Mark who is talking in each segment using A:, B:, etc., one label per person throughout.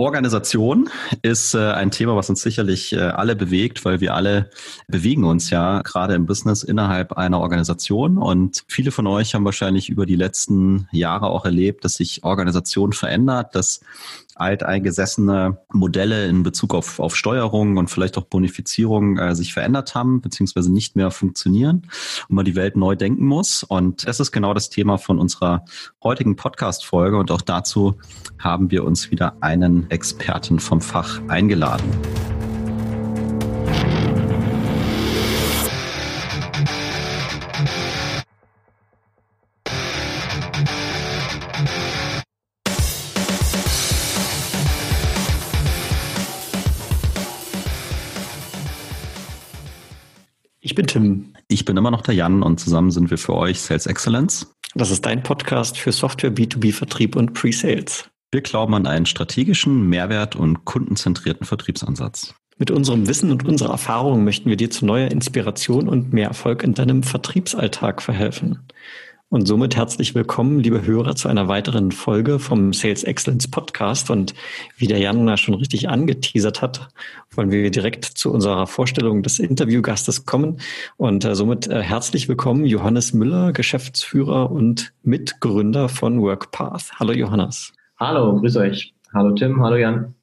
A: Organisation ist äh, ein Thema, was uns sicherlich äh, alle bewegt, weil wir alle bewegen uns ja gerade im Business innerhalb einer Organisation. Und viele von euch haben wahrscheinlich über die letzten Jahre auch erlebt, dass sich Organisation verändert, dass alteingesessene Modelle in Bezug auf, auf Steuerung und vielleicht auch Bonifizierung äh, sich verändert haben, beziehungsweise nicht mehr funktionieren und man die Welt neu denken muss. Und das ist genau das Thema von unserer heutigen Podcast-Folge. Und auch dazu haben wir uns wieder einen Experten vom Fach eingeladen.
B: Bin Tim.
A: Ich bin immer noch der Jan und zusammen sind wir für euch Sales Excellence.
B: Das ist dein Podcast für Software, B2B-Vertrieb und Pre-Sales.
A: Wir glauben an einen strategischen, Mehrwert- und kundenzentrierten Vertriebsansatz.
B: Mit unserem Wissen und unserer Erfahrung möchten wir dir zu neuer Inspiration und mehr Erfolg in deinem Vertriebsalltag verhelfen. Und somit herzlich willkommen, liebe Hörer, zu einer weiteren Folge vom Sales Excellence Podcast. Und wie der Jan da schon richtig angeteasert hat, wollen wir direkt zu unserer Vorstellung des Interviewgastes kommen. Und äh, somit äh, herzlich willkommen, Johannes Müller, Geschäftsführer und Mitgründer von WorkPath. Hallo Johannes.
C: Hallo, grüß euch. Hallo Tim, hallo Jan.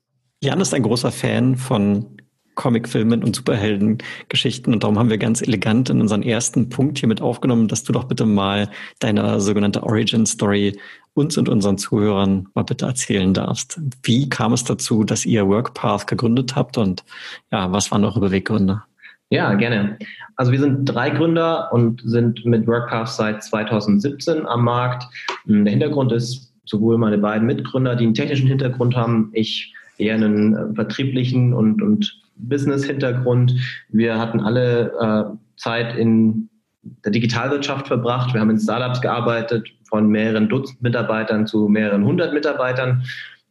B: Jan ist ein großer Fan von Comicfilmen und Superheldengeschichten. Und darum haben wir ganz elegant in unseren ersten Punkt hier mit aufgenommen, dass du doch bitte mal deine sogenannte Origin Story uns und unseren Zuhörern mal bitte erzählen darfst. Wie kam es dazu, dass ihr WorkPath gegründet habt und ja, was waren eure Beweggründe?
C: Ja, gerne. Also wir sind drei Gründer und sind mit WorkPath seit 2017 am Markt. Der Hintergrund ist sowohl meine beiden Mitgründer, die einen technischen Hintergrund haben, ich eher einen äh, vertrieblichen und, und Business-Hintergrund. Wir hatten alle äh, Zeit in der Digitalwirtschaft verbracht. Wir haben in Startups gearbeitet, von mehreren Dutzend Mitarbeitern zu mehreren hundert Mitarbeitern.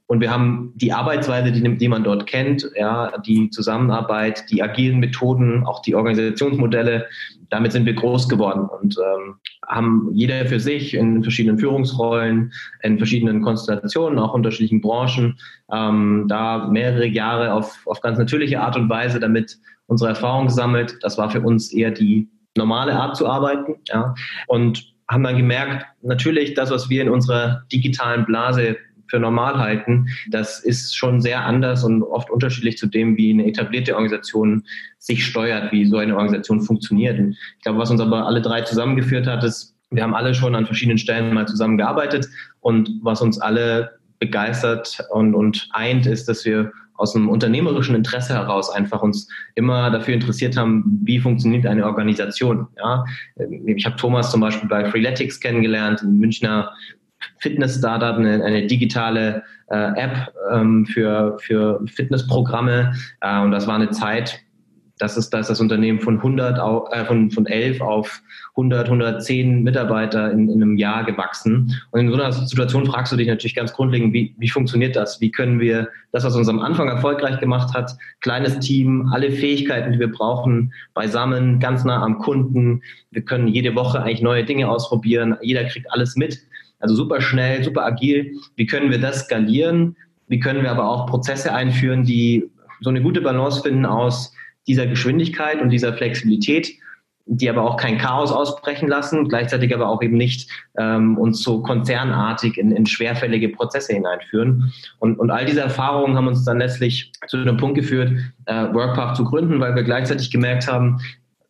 C: Und wir haben die Arbeitsweise, die, die, man dort kennt, ja, die Zusammenarbeit, die agilen Methoden, auch die Organisationsmodelle, damit sind wir groß geworden und ähm, haben jeder für sich in verschiedenen Führungsrollen, in verschiedenen Konstellationen, auch unterschiedlichen Branchen, ähm, da mehrere Jahre auf, auf ganz natürliche Art und Weise damit unsere Erfahrung gesammelt. Das war für uns eher die normale Art zu arbeiten. Ja, und haben dann gemerkt, natürlich das, was wir in unserer digitalen Blase für normal halten, das ist schon sehr anders und oft unterschiedlich zu dem, wie eine etablierte Organisation sich steuert, wie so eine Organisation funktioniert. Und ich glaube, was uns aber alle drei zusammengeführt hat, ist, wir haben alle schon an verschiedenen Stellen mal zusammengearbeitet und was uns alle begeistert und, und eint, ist, dass wir aus einem unternehmerischen Interesse heraus einfach uns immer dafür interessiert haben, wie funktioniert eine Organisation. Ja? Ich habe Thomas zum Beispiel bei Freeletics kennengelernt, ein Münchner Fitness-Startup, eine, eine digitale äh, App ähm, für, für Fitnessprogramme. Äh, und das war eine Zeit, das ist, da ist das Unternehmen von 100 auf, äh, von, von 11 auf 100, 110 Mitarbeiter in, in einem Jahr gewachsen. Und in so einer Situation fragst du dich natürlich ganz grundlegend, wie, wie funktioniert das? Wie können wir das, was uns am Anfang erfolgreich gemacht hat, kleines Team, alle Fähigkeiten, die wir brauchen, beisammen, ganz nah am Kunden. Wir können jede Woche eigentlich neue Dinge ausprobieren. Jeder kriegt alles mit. Also super schnell, super agil. Wie können wir das skalieren? Wie können wir aber auch Prozesse einführen, die so eine gute Balance finden aus dieser Geschwindigkeit und dieser Flexibilität, die aber auch kein Chaos ausbrechen lassen, gleichzeitig aber auch eben nicht ähm, uns so konzernartig in, in schwerfällige Prozesse hineinführen. Und, und all diese Erfahrungen haben uns dann letztlich zu dem Punkt geführt, äh, WorkPath zu gründen, weil wir gleichzeitig gemerkt haben,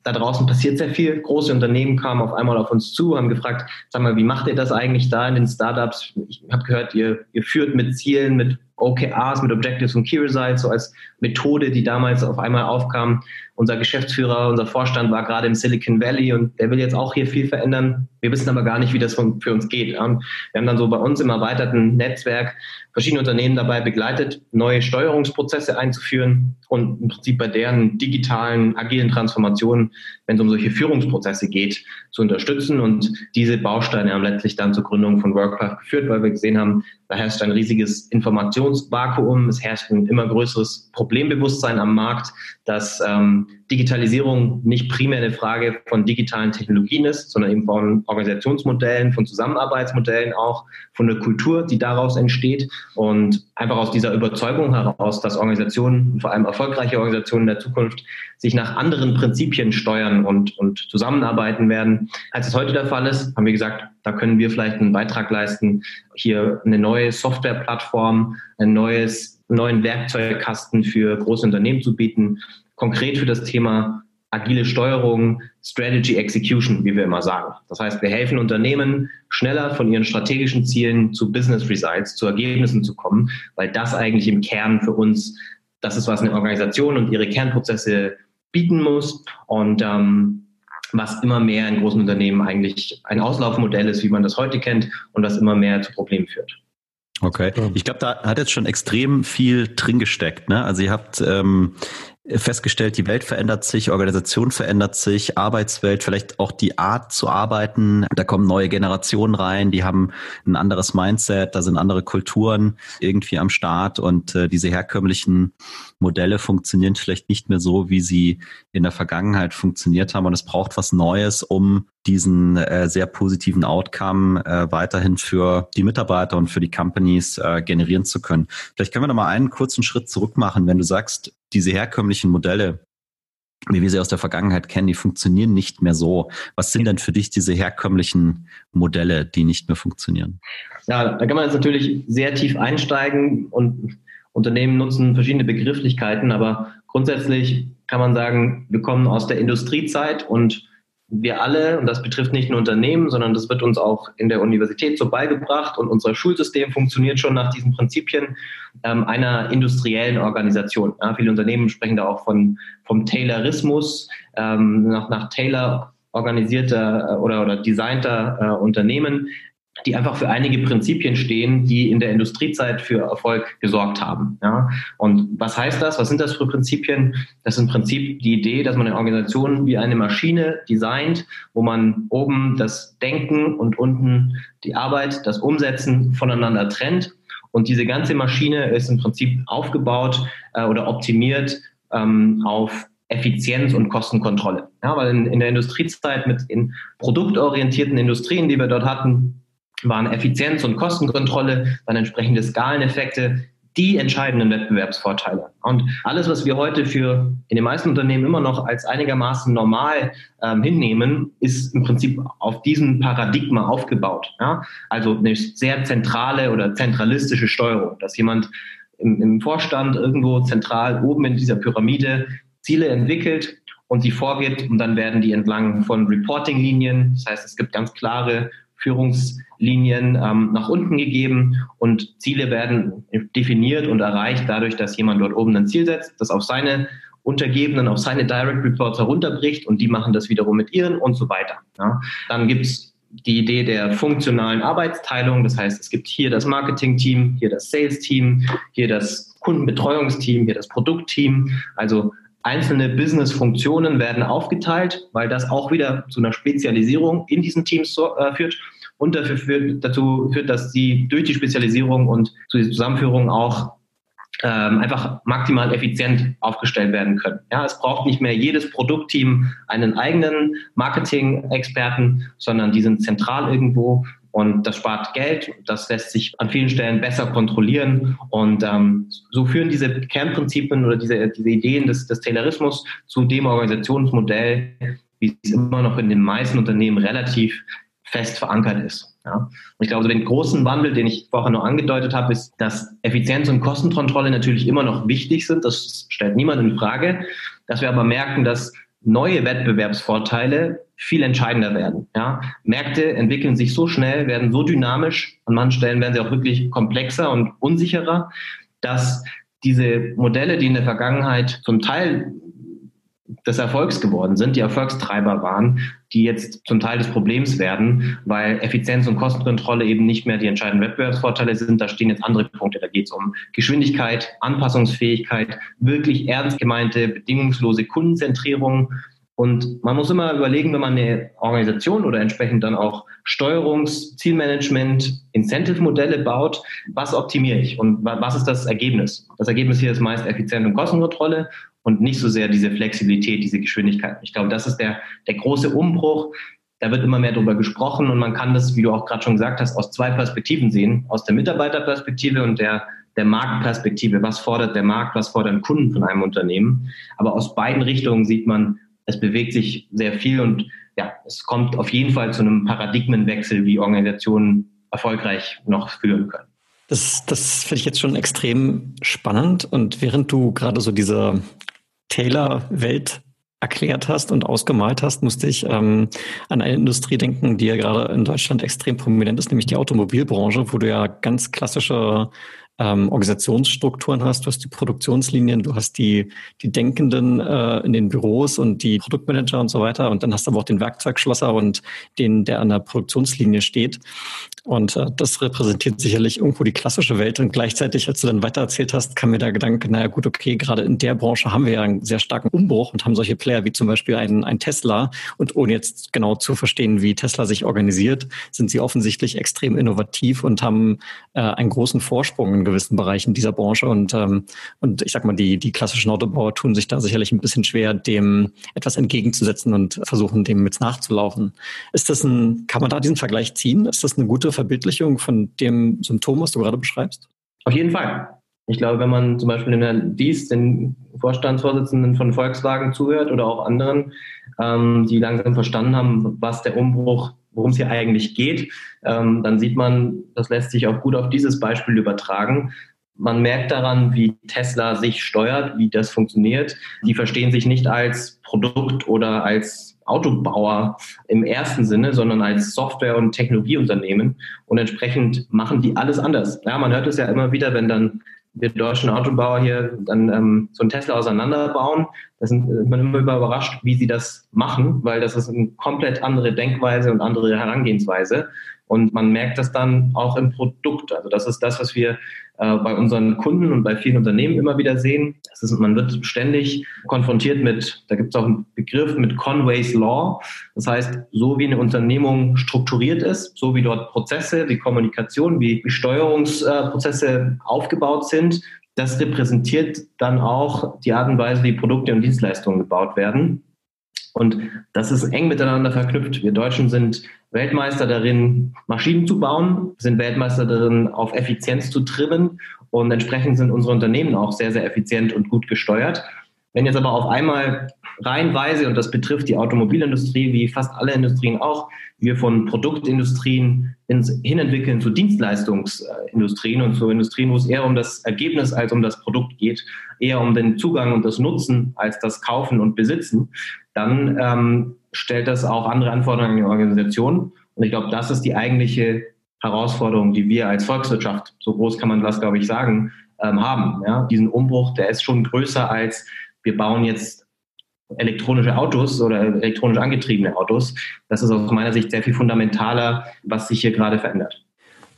C: da draußen passiert sehr viel. Große Unternehmen kamen auf einmal auf uns zu, haben gefragt, sag mal, wie macht ihr das eigentlich da in den Startups? Ich habe gehört, ihr, ihr führt mit Zielen, mit OKRs, mit Objectives und Key Results, so als Methode, die damals auf einmal aufkam. Unser Geschäftsführer, unser Vorstand war gerade im Silicon Valley und der will jetzt auch hier viel verändern. Wir wissen aber gar nicht, wie das für uns geht. Wir haben dann so bei uns im erweiterten Netzwerk verschiedene Unternehmen dabei begleitet, neue Steuerungsprozesse einzuführen und im Prinzip bei deren digitalen, agilen Transformationen, wenn es um solche Führungsprozesse geht, zu unterstützen. Und diese Bausteine haben letztlich dann zur Gründung von WorkPath geführt, weil wir gesehen haben, da herrscht ein riesiges Informations Innovationsvakuum. Es herrscht ein immer größeres Problembewusstsein am Markt, dass ähm, Digitalisierung nicht primär eine Frage von digitalen Technologien ist, sondern eben von Organisationsmodellen, von Zusammenarbeitsmodellen auch, von der Kultur, die daraus entsteht. Und einfach aus dieser Überzeugung heraus, dass Organisationen, vor allem erfolgreiche Organisationen in der Zukunft, sich nach anderen Prinzipien steuern und, und zusammenarbeiten werden, als es heute der Fall ist, haben wir gesagt, da können wir vielleicht einen Beitrag leisten, hier eine neue Softwareplattform, ein neues, neuen Werkzeugkasten für große Unternehmen zu bieten, konkret für das Thema agile Steuerung, Strategy Execution, wie wir immer sagen. Das heißt, wir helfen Unternehmen, schneller von ihren strategischen Zielen zu Business Results, zu Ergebnissen zu kommen, weil das eigentlich im Kern für uns das ist, was eine Organisation und ihre Kernprozesse bieten muss und ähm, was immer mehr in großen Unternehmen eigentlich ein Auslaufmodell ist, wie man das heute kennt und was immer mehr zu Problemen führt.
A: Okay. Ich glaube, da hat jetzt schon extrem viel drin gesteckt. Ne? Also ihr habt ähm, festgestellt, die Welt verändert sich, Organisation verändert sich, Arbeitswelt, vielleicht auch die Art zu arbeiten. Da kommen neue Generationen rein, die haben ein anderes Mindset, da sind andere Kulturen irgendwie am Start und äh, diese herkömmlichen Modelle funktionieren vielleicht nicht mehr so, wie sie in der Vergangenheit funktioniert haben und es braucht was Neues, um diesen äh, sehr positiven Outcome äh, weiterhin für die Mitarbeiter und für die Companies äh, generieren zu können. Vielleicht können wir noch mal einen kurzen Schritt zurück machen, wenn du sagst, diese herkömmlichen Modelle, wie wir sie aus der Vergangenheit kennen, die funktionieren nicht mehr so. Was sind denn für dich diese herkömmlichen Modelle, die nicht mehr funktionieren?
C: Ja, da kann man jetzt natürlich sehr tief einsteigen und Unternehmen nutzen verschiedene Begrifflichkeiten, aber grundsätzlich kann man sagen, wir kommen aus der Industriezeit und wir alle, und das betrifft nicht nur Unternehmen, sondern das wird uns auch in der Universität so beigebracht und unser Schulsystem funktioniert schon nach diesen Prinzipien ähm, einer industriellen Organisation. Ja, viele Unternehmen sprechen da auch von, vom Taylorismus, ähm, nach, nach Taylor organisierter äh, oder, oder designter äh, Unternehmen die einfach für einige Prinzipien stehen, die in der Industriezeit für Erfolg gesorgt haben. Ja? Und was heißt das? Was sind das für Prinzipien? Das ist im Prinzip die Idee, dass man eine Organisation wie eine Maschine designt, wo man oben das Denken und unten die Arbeit, das Umsetzen voneinander trennt. Und diese ganze Maschine ist im Prinzip aufgebaut äh, oder optimiert ähm, auf Effizienz und Kostenkontrolle. Ja, weil in, in der Industriezeit mit den produktorientierten Industrien, die wir dort hatten, waren Effizienz und Kostenkontrolle, dann entsprechende Skaleneffekte, die entscheidenden Wettbewerbsvorteile. Und alles, was wir heute für in den meisten Unternehmen immer noch als einigermaßen normal ähm, hinnehmen, ist im Prinzip auf diesem Paradigma aufgebaut. Ja? Also eine sehr zentrale oder zentralistische Steuerung, dass jemand im, im Vorstand irgendwo zentral oben in dieser Pyramide Ziele entwickelt und sie vorgibt und dann werden die entlang von Reporting-Linien, das heißt, es gibt ganz klare Führungslinien ähm, nach unten gegeben und Ziele werden definiert und erreicht dadurch, dass jemand dort oben ein Ziel setzt, das auf seine Untergebenen, auf seine Direct Reports herunterbricht und die machen das wiederum mit ihren und so weiter. Ja. Dann gibt's die Idee der funktionalen Arbeitsteilung. Das heißt, es gibt hier das Marketing-Team, hier das Sales-Team, hier das Kundenbetreuungsteam, hier das Produktteam. Also einzelne Business-Funktionen werden aufgeteilt, weil das auch wieder zu einer Spezialisierung in diesen Teams so, äh, führt und dafür führt, dazu führt, dass sie durch die Spezialisierung und zu dieser Zusammenführung auch ähm, einfach maximal effizient aufgestellt werden können. Ja, es braucht nicht mehr jedes Produktteam einen eigenen Marketing-Experten, sondern die sind zentral irgendwo und das spart Geld, das lässt sich an vielen Stellen besser kontrollieren. Und ähm, so führen diese Kernprinzipien oder diese, diese Ideen des, des Taylorismus zu dem Organisationsmodell, wie es immer noch in den meisten Unternehmen relativ fest verankert ist. Ja. Und ich glaube, den großen Wandel, den ich vorher noch angedeutet habe, ist, dass Effizienz und Kostenkontrolle natürlich immer noch wichtig sind. Das stellt niemand in Frage. Dass wir aber merken, dass neue Wettbewerbsvorteile viel entscheidender werden. Ja? Märkte entwickeln sich so schnell, werden so dynamisch, an manchen Stellen werden sie auch wirklich komplexer und unsicherer, dass diese Modelle, die in der Vergangenheit zum Teil des Erfolgs geworden sind, die Erfolgstreiber waren, die jetzt zum Teil des Problems werden, weil Effizienz und Kostenkontrolle eben nicht mehr die entscheidenden Wettbewerbsvorteile sind. Da stehen jetzt andere Punkte. Da geht es um Geschwindigkeit, Anpassungsfähigkeit, wirklich ernst gemeinte, bedingungslose Kundenzentrierung Und man muss immer überlegen, wenn man eine Organisation oder entsprechend dann auch Steuerungs-, Zielmanagement, Incentive-Modelle baut, was optimiere ich und was ist das Ergebnis? Das Ergebnis hier ist meist Effizienz und Kostenkontrolle und nicht so sehr diese Flexibilität, diese Geschwindigkeit. Ich glaube, das ist der, der große Umbruch. Da wird immer mehr darüber gesprochen und man kann das, wie du auch gerade schon gesagt hast, aus zwei Perspektiven sehen. Aus der Mitarbeiterperspektive und der der Marktperspektive. Was fordert der Markt, was fordern Kunden von einem Unternehmen? Aber aus beiden Richtungen sieht man, es bewegt sich sehr viel und ja, es kommt auf jeden Fall zu einem Paradigmenwechsel, wie Organisationen erfolgreich noch führen können.
B: Das, das finde ich jetzt schon extrem spannend. Und während du gerade so diese Taylor-Welt erklärt hast und ausgemalt hast, musste ich ähm, an eine Industrie denken, die ja gerade in Deutschland extrem prominent ist, nämlich die Automobilbranche, wo du ja ganz klassische ähm, Organisationsstrukturen hast, du hast die Produktionslinien, du hast die, die Denkenden äh, in den Büros und die Produktmanager und so weiter. Und dann hast du aber auch den Werkzeugschlosser und den, der an der Produktionslinie steht. Und äh, das repräsentiert sicherlich irgendwo die klassische Welt. Und gleichzeitig, als du dann weiter hast, kam mir der Gedanke, naja gut, okay, gerade in der Branche haben wir ja einen sehr starken Umbruch und haben solche Player wie zum Beispiel ein, ein Tesla. Und ohne jetzt genau zu verstehen, wie Tesla sich organisiert, sind sie offensichtlich extrem innovativ und haben äh, einen großen Vorsprung gewissen Bereichen dieser Branche. Und, ähm, und ich sag mal, die, die klassischen Autobauer tun sich da sicherlich ein bisschen schwer, dem etwas entgegenzusetzen und versuchen, dem jetzt nachzulaufen. Ist das ein, kann man da diesen Vergleich ziehen? Ist das eine gute Verbildlichung von dem Symptom, was du gerade beschreibst?
C: Auf jeden Fall. Ich glaube, wenn man zum Beispiel den Dies, den Vorstandsvorsitzenden von Volkswagen zuhört oder auch anderen, ähm, die langsam verstanden haben, was der Umbruch worum es hier eigentlich geht, ähm, dann sieht man, das lässt sich auch gut auf dieses Beispiel übertragen. Man merkt daran, wie Tesla sich steuert, wie das funktioniert. Die verstehen sich nicht als Produkt oder als Autobauer im ersten Sinne, sondern als Software- und Technologieunternehmen. Und entsprechend machen die alles anders. Ja, man hört es ja immer wieder, wenn dann wir deutschen Autobauer hier dann ähm, so ein Tesla auseinanderbauen. Da sind man immer überrascht, wie sie das machen, weil das ist eine komplett andere Denkweise und andere Herangehensweise. Und man merkt das dann auch im Produkt. Also das ist das, was wir äh, bei unseren Kunden und bei vielen Unternehmen immer wieder sehen. Ist, man wird ständig konfrontiert mit, da gibt es auch einen Begriff mit Conway's Law. Das heißt, so wie eine Unternehmung strukturiert ist, so wie dort Prozesse, wie Kommunikation, wie Steuerungsprozesse aufgebaut sind, das repräsentiert dann auch die Art und Weise, wie Produkte und Dienstleistungen gebaut werden. Und das ist eng miteinander verknüpft. Wir Deutschen sind Weltmeister darin, Maschinen zu bauen, sind Weltmeister darin, auf Effizienz zu trimmen und entsprechend sind unsere Unternehmen auch sehr, sehr effizient und gut gesteuert. Wenn jetzt aber auf einmal reihenweise, und das betrifft die Automobilindustrie wie fast alle Industrien auch, wir von Produktindustrien ins, hinentwickeln zu Dienstleistungsindustrien und zu Industrien, wo es eher um das Ergebnis als um das Produkt geht, eher um den Zugang und das Nutzen als das Kaufen und Besitzen, dann ähm, stellt das auch andere Anforderungen an die Organisation. Und ich glaube, das ist die eigentliche Herausforderung, die wir als Volkswirtschaft, so groß kann man das, glaube ich, sagen, ähm, haben. Ja? Diesen Umbruch, der ist schon größer als wir bauen jetzt elektronische Autos oder elektronisch angetriebene Autos. Das ist aus meiner Sicht sehr viel fundamentaler, was sich hier gerade verändert.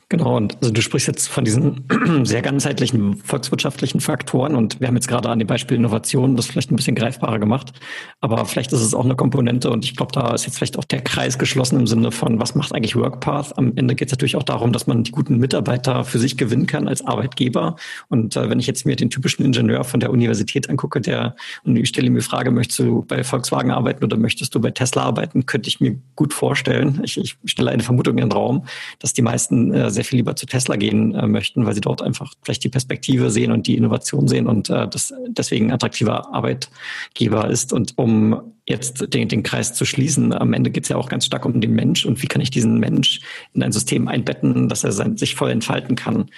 B: Genau, und also du sprichst jetzt von diesen sehr ganzheitlichen volkswirtschaftlichen Faktoren und wir haben jetzt gerade an dem Beispiel Innovation das vielleicht ein bisschen greifbarer gemacht, aber vielleicht ist es auch eine Komponente und ich glaube, da ist jetzt vielleicht auch der Kreis geschlossen im Sinne von, was macht eigentlich WorkPath? Am Ende geht es natürlich auch darum, dass man die guten Mitarbeiter für sich gewinnen kann als Arbeitgeber und äh, wenn ich jetzt mir den typischen Ingenieur von der Universität angucke, der und ich stelle mir die Frage, möchtest du bei Volkswagen arbeiten oder möchtest du bei Tesla arbeiten, könnte ich mir gut vorstellen, ich, ich stelle eine Vermutung in den Raum, dass die meisten äh, sehr viel lieber zu Tesla gehen äh, möchten, weil sie dort einfach vielleicht die Perspektive sehen und die Innovation sehen und äh, das deswegen attraktiver Arbeitgeber ist. Und um jetzt den, den Kreis zu schließen, am Ende geht es ja auch ganz stark um den Mensch und wie kann ich diesen Mensch in ein System einbetten, dass er sein, sich voll entfalten kann.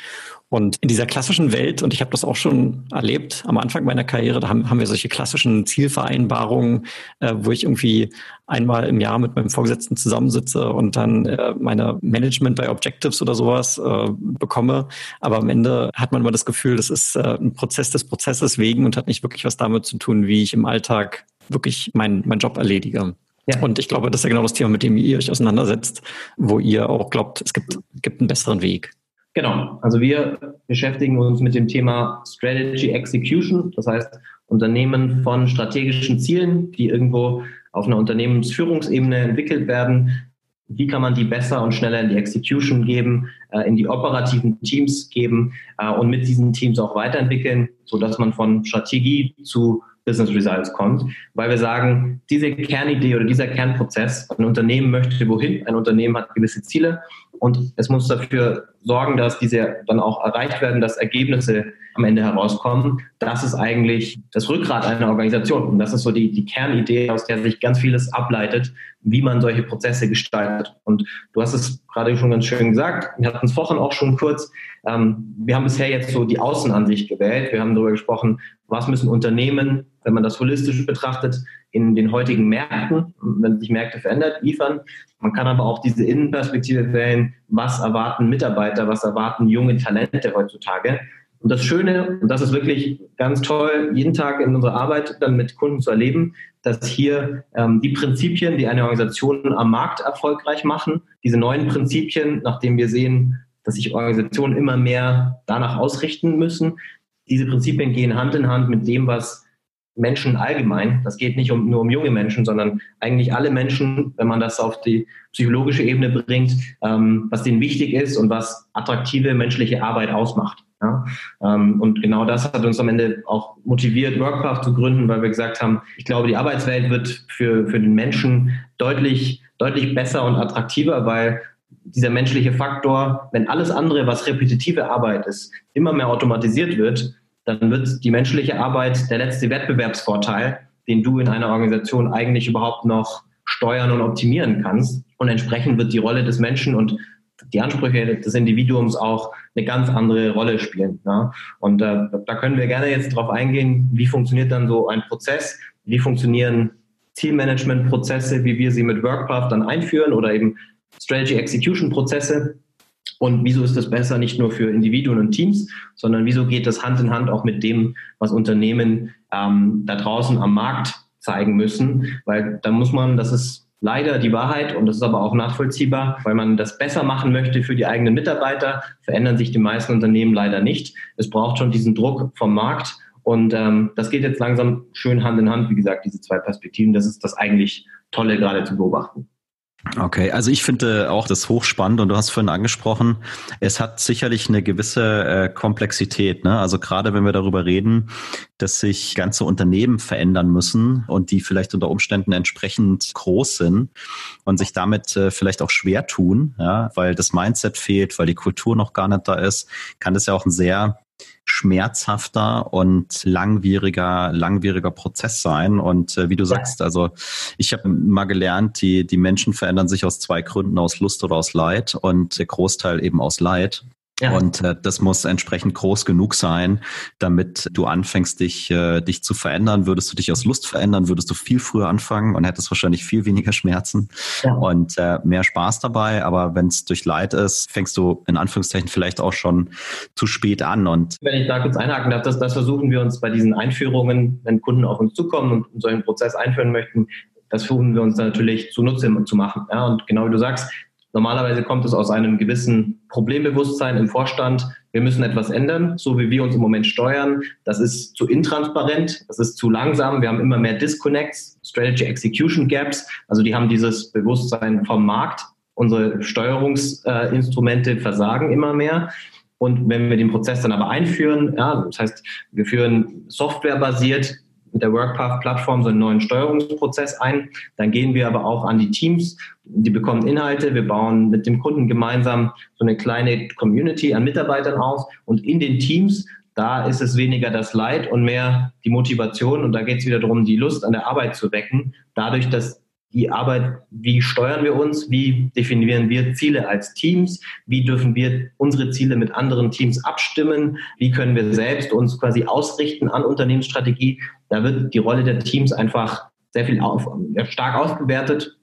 B: Und in dieser klassischen Welt, und ich habe das auch schon erlebt am Anfang meiner Karriere, da haben, haben wir solche klassischen Zielvereinbarungen, äh, wo ich irgendwie einmal im Jahr mit meinem Vorgesetzten zusammensitze und dann äh, meine Management bei Objectives oder sowas äh, bekomme. Aber am Ende hat man immer das Gefühl, das ist äh, ein Prozess des Prozesses wegen und hat nicht wirklich was damit zu tun, wie ich im Alltag wirklich meinen mein Job erledige. Ja. Und ich glaube, das ist ja genau das Thema, mit dem ihr euch auseinandersetzt, wo ihr auch glaubt, es gibt, gibt einen besseren Weg.
C: Genau, also wir beschäftigen uns mit dem Thema Strategy Execution, das heißt Unternehmen von strategischen Zielen, die irgendwo auf einer Unternehmensführungsebene entwickelt werden. Wie kann man die besser und schneller in die Execution geben, äh, in die operativen Teams geben äh, und mit diesen Teams auch weiterentwickeln, so dass man von Strategie zu Business Results kommt, weil wir sagen, diese Kernidee oder dieser Kernprozess, ein Unternehmen möchte wohin, ein Unternehmen hat gewisse Ziele und es muss dafür sorgen, dass diese dann auch erreicht werden, dass Ergebnisse am Ende herauskommen. Das ist eigentlich das Rückgrat einer Organisation und das ist so die, die Kernidee, aus der sich ganz vieles ableitet, wie man solche Prozesse gestaltet. Und du hast es gerade schon ganz schön gesagt, wir hatten es vorhin auch schon kurz, ähm, wir haben bisher jetzt so die Außenansicht gewählt. Wir haben darüber gesprochen, was müssen Unternehmen, wenn man das holistisch betrachtet, in den heutigen Märkten, wenn sich Märkte verändert, liefern. Man kann aber auch diese Innenperspektive wählen, was erwarten Mitarbeiter, was erwarten junge Talente heutzutage. Und das Schöne, und das ist wirklich ganz toll, jeden Tag in unserer Arbeit dann mit Kunden zu erleben, dass hier ähm, die Prinzipien, die eine Organisation am Markt erfolgreich machen, diese neuen Prinzipien, nachdem wir sehen, dass sich Organisationen immer mehr danach ausrichten müssen, diese Prinzipien gehen Hand in Hand mit dem, was Menschen allgemein, das geht nicht um, nur um junge Menschen, sondern eigentlich alle Menschen, wenn man das auf die psychologische Ebene bringt, ähm, was denen wichtig ist und was attraktive menschliche Arbeit ausmacht. Ja? Ähm, und genau das hat uns am Ende auch motiviert, Workcraft zu gründen, weil wir gesagt haben, ich glaube, die Arbeitswelt wird für, für den Menschen deutlich, deutlich besser und attraktiver, weil dieser menschliche Faktor, wenn alles andere, was repetitive Arbeit ist, immer mehr automatisiert wird, dann wird die menschliche Arbeit der letzte Wettbewerbsvorteil, den du in einer Organisation eigentlich überhaupt noch steuern und optimieren kannst. Und entsprechend wird die Rolle des Menschen und die Ansprüche des Individuums auch eine ganz andere Rolle spielen. Ja? Und äh, da können wir gerne jetzt drauf eingehen, wie funktioniert dann so ein Prozess, wie funktionieren Zielmanagement-Prozesse, wie wir sie mit Workcraft dann einführen oder eben Strategy Execution Prozesse. Und wieso ist das besser nicht nur für Individuen und Teams, sondern wieso geht das Hand in Hand auch mit dem, was Unternehmen ähm, da draußen am Markt zeigen müssen? Weil da muss man, das ist leider die Wahrheit und das ist aber auch nachvollziehbar, weil man das besser machen möchte für die eigenen Mitarbeiter, verändern sich die meisten Unternehmen leider nicht. Es braucht schon diesen Druck vom Markt und ähm, das geht jetzt langsam schön Hand in Hand, wie gesagt, diese zwei Perspektiven. Das ist das eigentlich Tolle gerade zu beobachten.
A: Okay, also ich finde auch das hochspannend und du hast vorhin angesprochen, es hat sicherlich eine gewisse äh, Komplexität. Ne? Also gerade wenn wir darüber reden, dass sich ganze Unternehmen verändern müssen und die vielleicht unter Umständen entsprechend groß sind und sich damit äh, vielleicht auch schwer tun, ja, weil das Mindset fehlt, weil die Kultur noch gar nicht da ist, kann das ja auch ein sehr schmerzhafter und langwieriger, langwieriger Prozess sein. Und äh, wie du sagst, also ich habe mal gelernt, die, die Menschen verändern sich aus zwei Gründen, aus Lust oder aus Leid und der Großteil eben aus Leid. Ja. Und äh, das muss entsprechend groß genug sein, damit du anfängst, dich, äh, dich zu verändern. Würdest du dich aus Lust verändern, würdest du viel früher anfangen und hättest wahrscheinlich viel weniger Schmerzen ja. und äh, mehr Spaß dabei. Aber wenn es durch Leid ist, fängst du in Anführungszeichen vielleicht auch schon zu spät an. Und
C: wenn ich da kurz einhaken darf, das, das versuchen wir uns bei diesen Einführungen, wenn Kunden auf uns zukommen und so einen Prozess einführen möchten, das versuchen wir uns natürlich zunutze zu machen. Ja, und genau wie du sagst, Normalerweise kommt es aus einem gewissen Problembewusstsein im Vorstand. Wir müssen etwas ändern, so wie wir uns im Moment steuern. Das ist zu intransparent, das ist zu langsam. Wir haben immer mehr Disconnects, Strategy Execution Gaps. Also die haben dieses Bewusstsein vom Markt. Unsere Steuerungsinstrumente versagen immer mehr. Und wenn wir den Prozess dann aber einführen, ja, das heißt, wir führen softwarebasiert mit der WorkPath-Plattform so einen neuen Steuerungsprozess ein. Dann gehen wir aber auch an die Teams, die bekommen Inhalte. Wir bauen mit dem Kunden gemeinsam so eine kleine Community an Mitarbeitern auf. Und in den Teams, da ist es weniger das Leid und mehr die Motivation. Und da geht es wieder darum, die Lust an der Arbeit zu wecken. Dadurch, dass die Arbeit, wie steuern wir uns, wie definieren wir Ziele als Teams, wie dürfen wir unsere Ziele mit anderen Teams abstimmen, wie können wir selbst uns quasi ausrichten an Unternehmensstrategie. Da wird die Rolle der Teams einfach sehr viel auf, stark ausgewertet.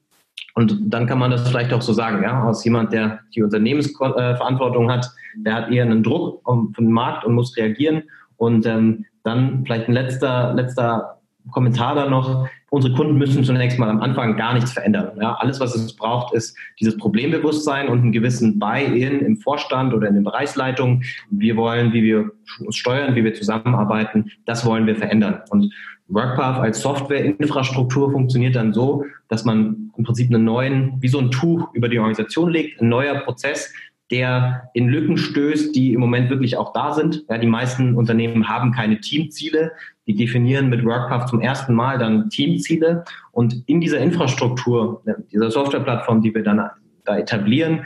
C: Und dann kann man das vielleicht auch so sagen, ja, aus jemand, der die Unternehmensverantwortung hat, der hat eher einen Druck vom Markt und muss reagieren. Und ähm, dann vielleicht ein letzter, letzter Kommentar da noch. Unsere Kunden müssen zunächst mal am Anfang gar nichts verändern. Ja, alles, was es braucht, ist dieses Problembewusstsein und einen gewissen Buy-in im Vorstand oder in den Bereichsleitungen. Wir wollen, wie wir uns steuern, wie wir zusammenarbeiten, das wollen wir verändern. Und WorkPath als Softwareinfrastruktur funktioniert dann so, dass man im Prinzip einen neuen, wie so ein Tuch über die Organisation legt, ein neuer Prozess, der in Lücken stößt, die im Moment wirklich auch da sind. Ja, die meisten Unternehmen haben keine Teamziele. Die definieren mit WorkPath zum ersten Mal dann Teamziele. Und in dieser Infrastruktur, dieser Softwareplattform, die wir dann da etablieren,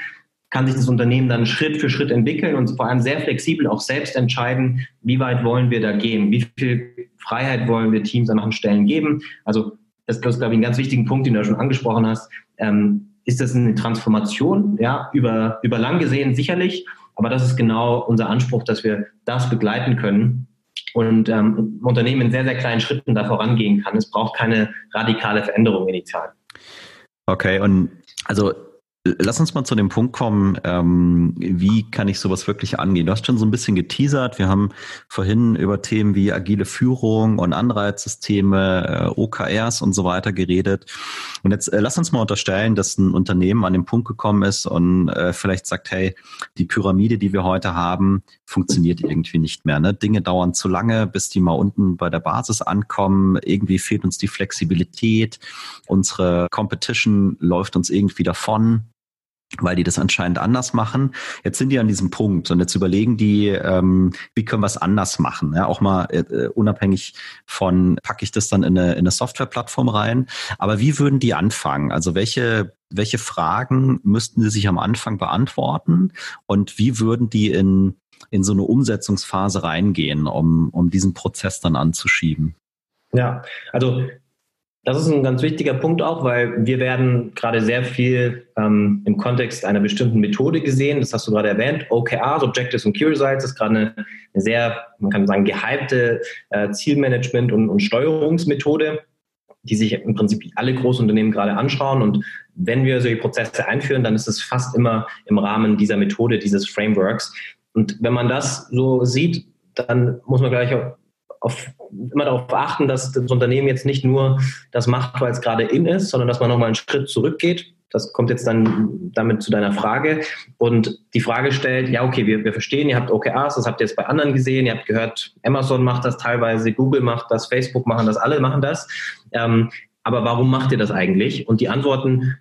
C: kann sich das Unternehmen dann Schritt für Schritt entwickeln und vor allem sehr flexibel auch selbst entscheiden, wie weit wollen wir da gehen, wie viel Freiheit wollen wir Teams an manchen Stellen geben. Also das ist, glaube ich, ein ganz wichtigen Punkt, den du ja schon angesprochen hast. Ähm, ist das eine Transformation? Ja, über, über lang gesehen sicherlich, aber das ist genau unser Anspruch, dass wir das begleiten können und ähm, Unternehmen in sehr, sehr kleinen Schritten da vorangehen kann. Es braucht keine radikale Veränderung initial.
A: Okay, und also Lass uns mal zu dem Punkt kommen, ähm, wie kann ich sowas wirklich angehen? Du hast schon so ein bisschen geteasert. Wir haben vorhin über Themen wie agile Führung und Anreizsysteme, äh, OKRs und so weiter geredet. Und jetzt äh, lass uns mal unterstellen, dass ein Unternehmen an den Punkt gekommen ist und äh, vielleicht sagt, hey, die Pyramide, die wir heute haben, funktioniert irgendwie nicht mehr. Ne? Dinge dauern zu lange, bis die mal unten bei der Basis ankommen. Irgendwie fehlt uns die Flexibilität. Unsere Competition läuft uns irgendwie davon weil die das anscheinend anders machen. Jetzt sind die an diesem Punkt und jetzt überlegen die, ähm, wie können wir es anders machen. Ja, auch mal äh, unabhängig von, packe ich das dann in eine, in eine Softwareplattform rein. Aber wie würden die anfangen? Also welche, welche Fragen müssten sie sich am Anfang beantworten und wie würden die in, in so eine Umsetzungsphase reingehen, um, um diesen Prozess dann anzuschieben?
C: Ja, also das ist ein ganz wichtiger Punkt auch, weil wir werden gerade sehr viel ähm, im Kontext einer bestimmten Methode gesehen. Das hast du gerade erwähnt. OKRs, Objectives und Key Results, ist gerade eine, eine sehr, man kann sagen, gehypte äh, Zielmanagement- und, und Steuerungsmethode, die sich im Prinzip alle Großunternehmen gerade anschauen. Und wenn wir solche Prozesse einführen, dann ist es fast immer im Rahmen dieser Methode, dieses Frameworks. Und wenn man das so sieht, dann muss man gleich auf, immer darauf achten, dass das Unternehmen jetzt nicht nur das macht, weil es gerade in ist, sondern dass man nochmal einen Schritt zurückgeht. Das kommt jetzt dann damit zu deiner Frage und die Frage stellt, ja, okay, wir, wir verstehen, ihr habt OKRs, das habt ihr jetzt bei anderen gesehen, ihr habt gehört, Amazon macht das teilweise, Google macht das, Facebook machen das, alle machen das. Ähm, aber warum macht ihr das eigentlich? Und die Antworten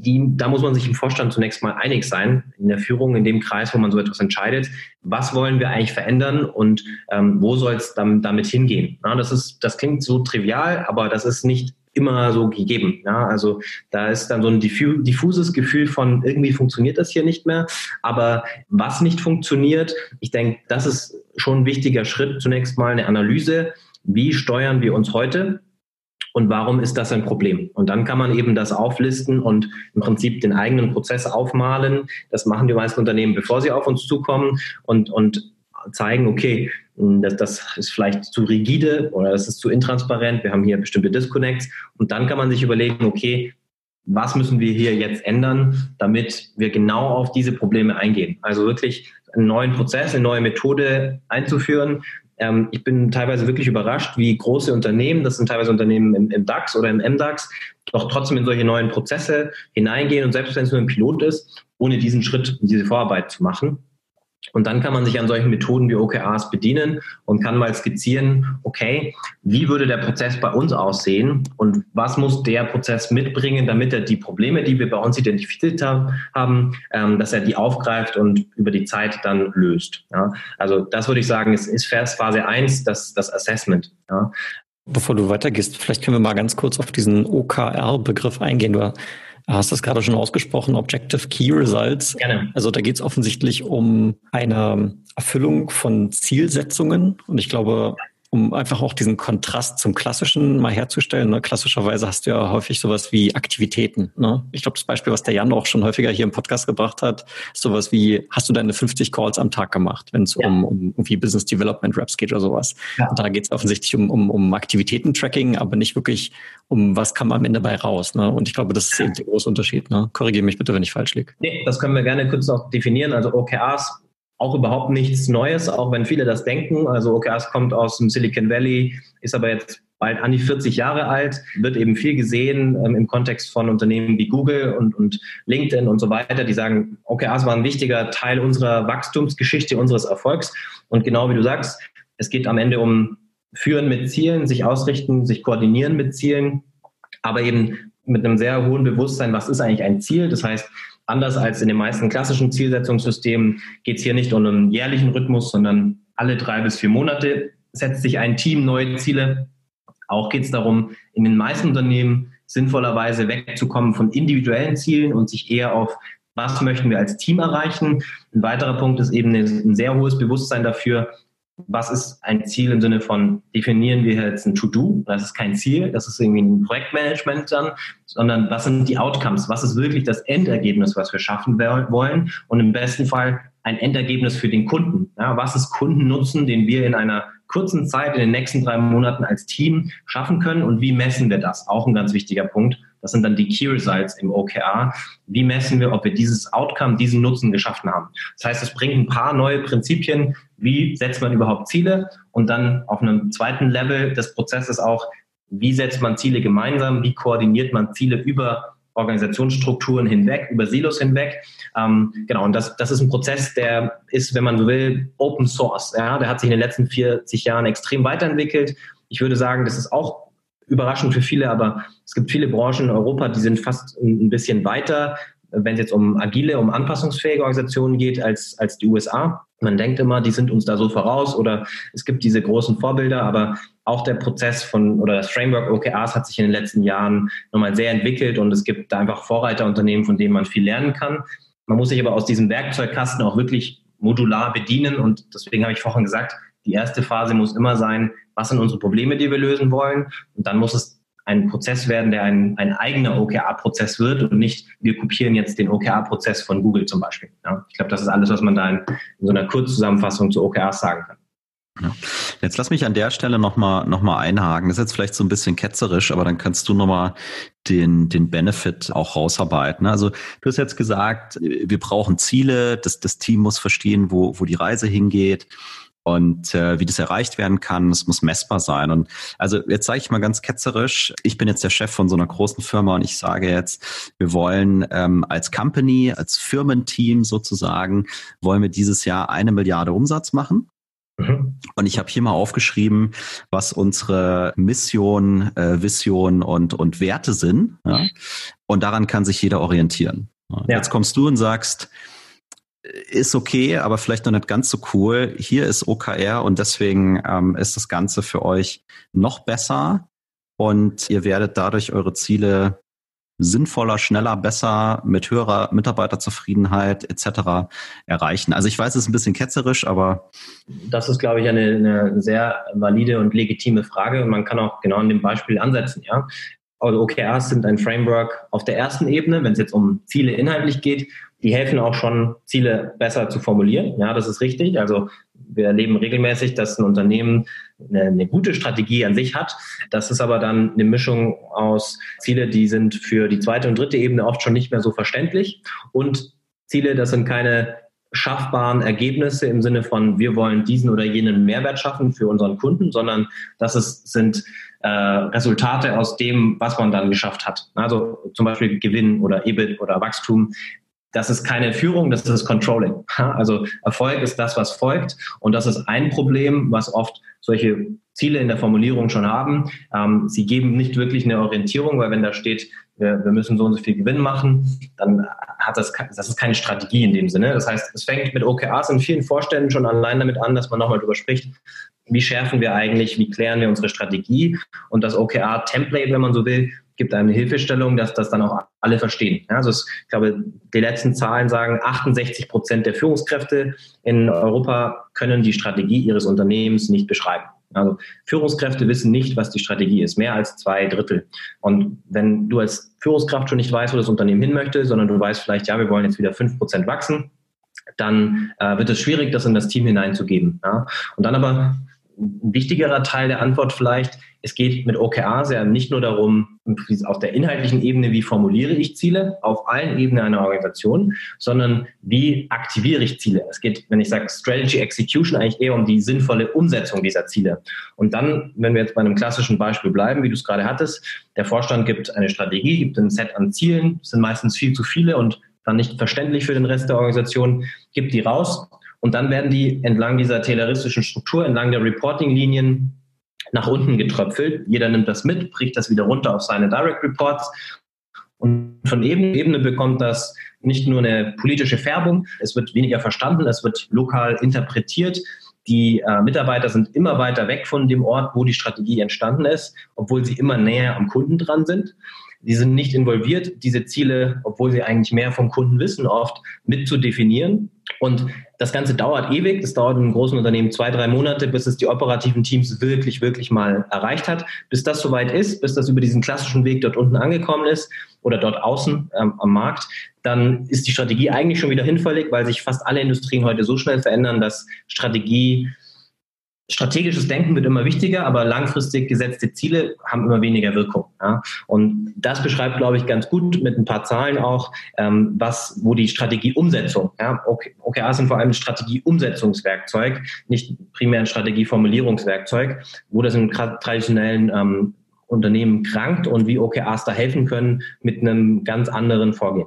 C: die, da muss man sich im Vorstand zunächst mal einig sein, in der Führung, in dem Kreis, wo man so etwas entscheidet. Was wollen wir eigentlich verändern und ähm, wo soll es dann, damit hingehen? Ja, das, ist, das klingt so trivial, aber das ist nicht immer so gegeben. Ja, also da ist dann so ein diffu diffuses Gefühl von irgendwie funktioniert das hier nicht mehr. Aber was nicht funktioniert, ich denke, das ist schon ein wichtiger Schritt. Zunächst mal eine Analyse. Wie steuern wir uns heute? Und warum ist das ein Problem? Und dann kann man eben das auflisten und im Prinzip den eigenen Prozess aufmalen. Das machen die meisten Unternehmen, bevor sie auf uns zukommen und, und zeigen, okay, das, das ist vielleicht zu rigide oder das ist zu intransparent, wir haben hier bestimmte Disconnects und dann kann man sich überlegen, okay, was müssen wir hier jetzt ändern, damit wir genau auf diese Probleme eingehen. Also wirklich einen neuen Prozess, eine neue Methode einzuführen, ähm, ich bin teilweise wirklich überrascht, wie große Unternehmen, das sind teilweise Unternehmen im, im DAX oder im MDAX, doch trotzdem in solche neuen Prozesse hineingehen und selbst wenn es nur ein Pilot ist, ohne diesen Schritt, diese Vorarbeit zu machen. Und dann kann man sich an solchen Methoden wie OKRs bedienen und kann mal skizzieren, okay, wie würde der Prozess bei uns aussehen und was muss der Prozess mitbringen, damit er die Probleme, die wir bei uns identifiziert haben, ähm, dass er die aufgreift und über die Zeit dann löst. Also das würde ich sagen, ist, ist Phase 1, das, das Assessment.
B: Bevor du weitergehst, vielleicht können wir mal ganz kurz auf diesen OKR-Begriff eingehen. Du hast das gerade schon ausgesprochen, Objective Key Results. Gerne. Also da geht es offensichtlich um eine Erfüllung von Zielsetzungen. Und ich glaube, um einfach auch diesen Kontrast zum Klassischen mal herzustellen. Ne? Klassischerweise hast du ja häufig sowas wie Aktivitäten. Ne? Ich glaube, das Beispiel, was der Jan auch schon häufiger hier im Podcast gebracht hat, ist sowas wie, hast du deine 50 Calls am Tag gemacht, wenn es ja. um, um irgendwie Business Development Raps geht oder sowas. Ja. Da geht es offensichtlich um, um, um Aktivitäten-Tracking, aber nicht wirklich um, was kam am Ende bei raus. Ne? Und ich glaube, das ist eben der große Unterschied. Ne? Korrigiere mich bitte, wenn ich falsch liege.
C: Nee, das können wir gerne kurz noch definieren. Also OKRs auch überhaupt nichts Neues, auch wenn viele das denken. Also OKRs kommt aus dem Silicon Valley, ist aber jetzt bald an die 40 Jahre alt, wird eben viel gesehen ähm, im Kontext von Unternehmen wie Google und, und LinkedIn und so weiter, die sagen, OKRs war ein wichtiger Teil unserer Wachstumsgeschichte, unseres Erfolgs. Und genau wie du sagst, es geht am Ende um führen mit Zielen, sich ausrichten, sich koordinieren mit Zielen, aber eben mit einem sehr hohen Bewusstsein, was ist eigentlich ein Ziel. Das heißt, anders als in den meisten klassischen Zielsetzungssystemen geht es hier nicht um einen jährlichen Rhythmus, sondern alle drei bis vier Monate setzt sich ein Team neue Ziele. Auch geht es darum, in den meisten Unternehmen sinnvollerweise wegzukommen von individuellen Zielen und sich eher auf was möchten wir als Team erreichen. Ein weiterer Punkt ist eben ein sehr hohes Bewusstsein dafür, was ist ein Ziel im Sinne von, definieren wir jetzt ein To-Do, das ist kein Ziel, das ist irgendwie ein Projektmanagement dann, sondern was sind die Outcomes, was ist wirklich das Endergebnis, was wir schaffen wollen und im besten Fall ein Endergebnis für den Kunden. Ja, was ist Kundennutzen, den wir in einer kurzen Zeit, in den nächsten drei Monaten als Team schaffen können und wie messen wir das? Auch ein ganz wichtiger Punkt. Das sind dann die Key Results im OKR. Wie messen wir, ob wir dieses Outcome, diesen Nutzen geschaffen haben? Das heißt, es bringt ein paar neue Prinzipien. Wie setzt man überhaupt Ziele? Und dann auf einem zweiten Level des Prozesses auch, wie setzt man Ziele gemeinsam? Wie koordiniert man Ziele über Organisationsstrukturen hinweg, über Silos hinweg. Ähm, genau, und das, das ist ein Prozess, der ist, wenn man so will, Open Source. Ja? Der hat sich in den letzten 40 Jahren extrem weiterentwickelt. Ich würde sagen, das ist auch überraschend für viele, aber es gibt viele Branchen in Europa, die sind fast ein bisschen weiter, wenn es jetzt um agile, um anpassungsfähige Organisationen geht, als, als die USA. Man denkt immer, die sind uns da so voraus oder es gibt diese großen Vorbilder, aber auch der Prozess von oder das Framework OKRs hat sich in den letzten Jahren nochmal sehr entwickelt und es gibt da einfach Vorreiterunternehmen, von denen man viel lernen kann. Man muss sich aber aus diesem Werkzeugkasten auch wirklich modular bedienen und deswegen habe ich vorhin gesagt, die erste Phase muss immer sein, was sind unsere Probleme, die wir lösen wollen und dann muss es ein Prozess werden, der ein, ein eigener OKR-Prozess wird und nicht, wir kopieren jetzt den OKR-Prozess von Google zum Beispiel. Ja, ich glaube, das ist alles, was man da in, in so einer Kurzzusammenfassung zu OKRs sagen kann.
A: Jetzt lass mich an der Stelle nochmal noch mal einhaken. Das ist jetzt vielleicht so ein bisschen ketzerisch, aber dann kannst du nochmal den, den Benefit auch rausarbeiten. Also du hast jetzt gesagt, wir brauchen Ziele, das, das Team muss verstehen, wo, wo die Reise hingeht und äh, wie das erreicht werden kann. Es muss messbar sein. Und also jetzt sage ich mal ganz ketzerisch, ich bin jetzt der Chef von so einer großen Firma und ich sage jetzt, wir wollen ähm, als Company, als Firmenteam sozusagen, wollen wir dieses Jahr eine Milliarde Umsatz machen. Mhm. Und ich habe hier mal aufgeschrieben, was unsere Mission, äh, Vision und, und Werte sind. Ja? Und daran kann sich jeder orientieren. Ja. Jetzt kommst du und sagst, ist okay, aber vielleicht noch nicht ganz so cool. Hier ist OKR und deswegen ähm, ist das Ganze für euch noch besser und ihr werdet dadurch eure Ziele sinnvoller, schneller, besser, mit höherer Mitarbeiterzufriedenheit etc. erreichen? Also ich weiß, es ist ein bisschen ketzerisch, aber
C: das ist, glaube ich, eine, eine sehr valide und legitime Frage und man kann auch genau an dem Beispiel ansetzen. Ja, also OKRs sind ein Framework auf der ersten Ebene, wenn es jetzt um Ziele inhaltlich geht. Die helfen auch schon, Ziele besser zu formulieren. Ja, das ist richtig. Also wir erleben regelmäßig, dass ein Unternehmen eine, eine, gute Strategie an sich hat. Das ist aber dann eine Mischung aus Ziele, die sind für die zweite und dritte Ebene oft schon nicht mehr so verständlich und Ziele, das sind keine schaffbaren Ergebnisse im Sinne von, wir wollen diesen oder jenen Mehrwert schaffen für unseren Kunden, sondern das ist, sind äh, Resultate aus dem, was man dann geschafft hat. Also zum Beispiel Gewinn oder EBIT oder Wachstum das ist keine Führung, das ist Controlling. Also Erfolg ist das, was folgt. Und das ist ein Problem, was oft solche Ziele in der Formulierung schon haben. Ähm, sie geben nicht wirklich eine Orientierung, weil wenn da steht, wir, wir, müssen so und so viel Gewinn machen, dann hat das, das ist keine Strategie in dem Sinne. Das heißt, es fängt mit OKRs in vielen Vorständen schon allein damit an, dass man nochmal drüber spricht, wie schärfen wir eigentlich, wie klären wir unsere Strategie und das OKR-Template, wenn man so will, gibt einem eine Hilfestellung, dass das dann auch alle verstehen. Ja, also es, ich glaube, die letzten Zahlen sagen, 68 Prozent der Führungskräfte in Europa können die Strategie ihres Unternehmens nicht beschreiben. Also Führungskräfte wissen nicht, was die Strategie ist, mehr als zwei Drittel. Und wenn du als Führungskraft schon nicht weißt, wo das Unternehmen hin möchte, sondern du weißt vielleicht, ja, wir wollen jetzt wieder fünf Prozent wachsen, dann äh, wird es schwierig, das in das Team hineinzugeben. Ja? Und dann aber ein wichtigerer Teil der Antwort vielleicht, es geht mit OKRs ja nicht nur darum, auf der inhaltlichen Ebene, wie formuliere ich Ziele auf allen Ebenen einer Organisation, sondern wie aktiviere ich Ziele. Es geht, wenn ich sage Strategy Execution, eigentlich eher um die sinnvolle Umsetzung dieser Ziele. Und dann, wenn wir jetzt bei einem klassischen Beispiel bleiben, wie du es gerade hattest, der Vorstand gibt eine Strategie, gibt ein Set an Zielen, sind meistens viel zu viele und dann nicht verständlich für den Rest der Organisation, gibt die raus und dann werden die entlang dieser tayloristischen Struktur, entlang der Reporting-Linien nach unten getröpfelt. Jeder nimmt das mit, bricht das wieder runter auf seine Direct Reports und von Ebene bekommt das nicht nur eine politische Färbung, es wird weniger verstanden, es wird lokal interpretiert. Die äh, Mitarbeiter sind immer weiter weg von dem Ort, wo die Strategie entstanden ist, obwohl sie immer näher am Kunden dran sind. Die sind nicht involviert, diese Ziele, obwohl sie eigentlich mehr vom Kunden wissen, oft mit zu definieren. Und das Ganze dauert ewig. Das dauert in einem großen Unternehmen zwei, drei Monate, bis es die operativen Teams wirklich, wirklich mal erreicht hat. Bis das soweit ist, bis das über diesen klassischen Weg dort unten angekommen ist oder dort außen ähm, am Markt, dann ist die Strategie eigentlich schon wieder hinfällig, weil sich fast alle Industrien heute so schnell verändern, dass Strategie strategisches Denken wird immer wichtiger, aber langfristig gesetzte Ziele haben immer weniger Wirkung. Ja? Und das beschreibt, glaube ich, ganz gut mit ein paar Zahlen auch, ähm, was, wo die Strategieumsetzung, ja, OKRs sind vor allem ein Strategieumsetzungswerkzeug, nicht primär ein Strategieformulierungswerkzeug, wo das in traditionellen ähm, Unternehmen krankt und wie OKRs da helfen können mit einem ganz anderen Vorgehen.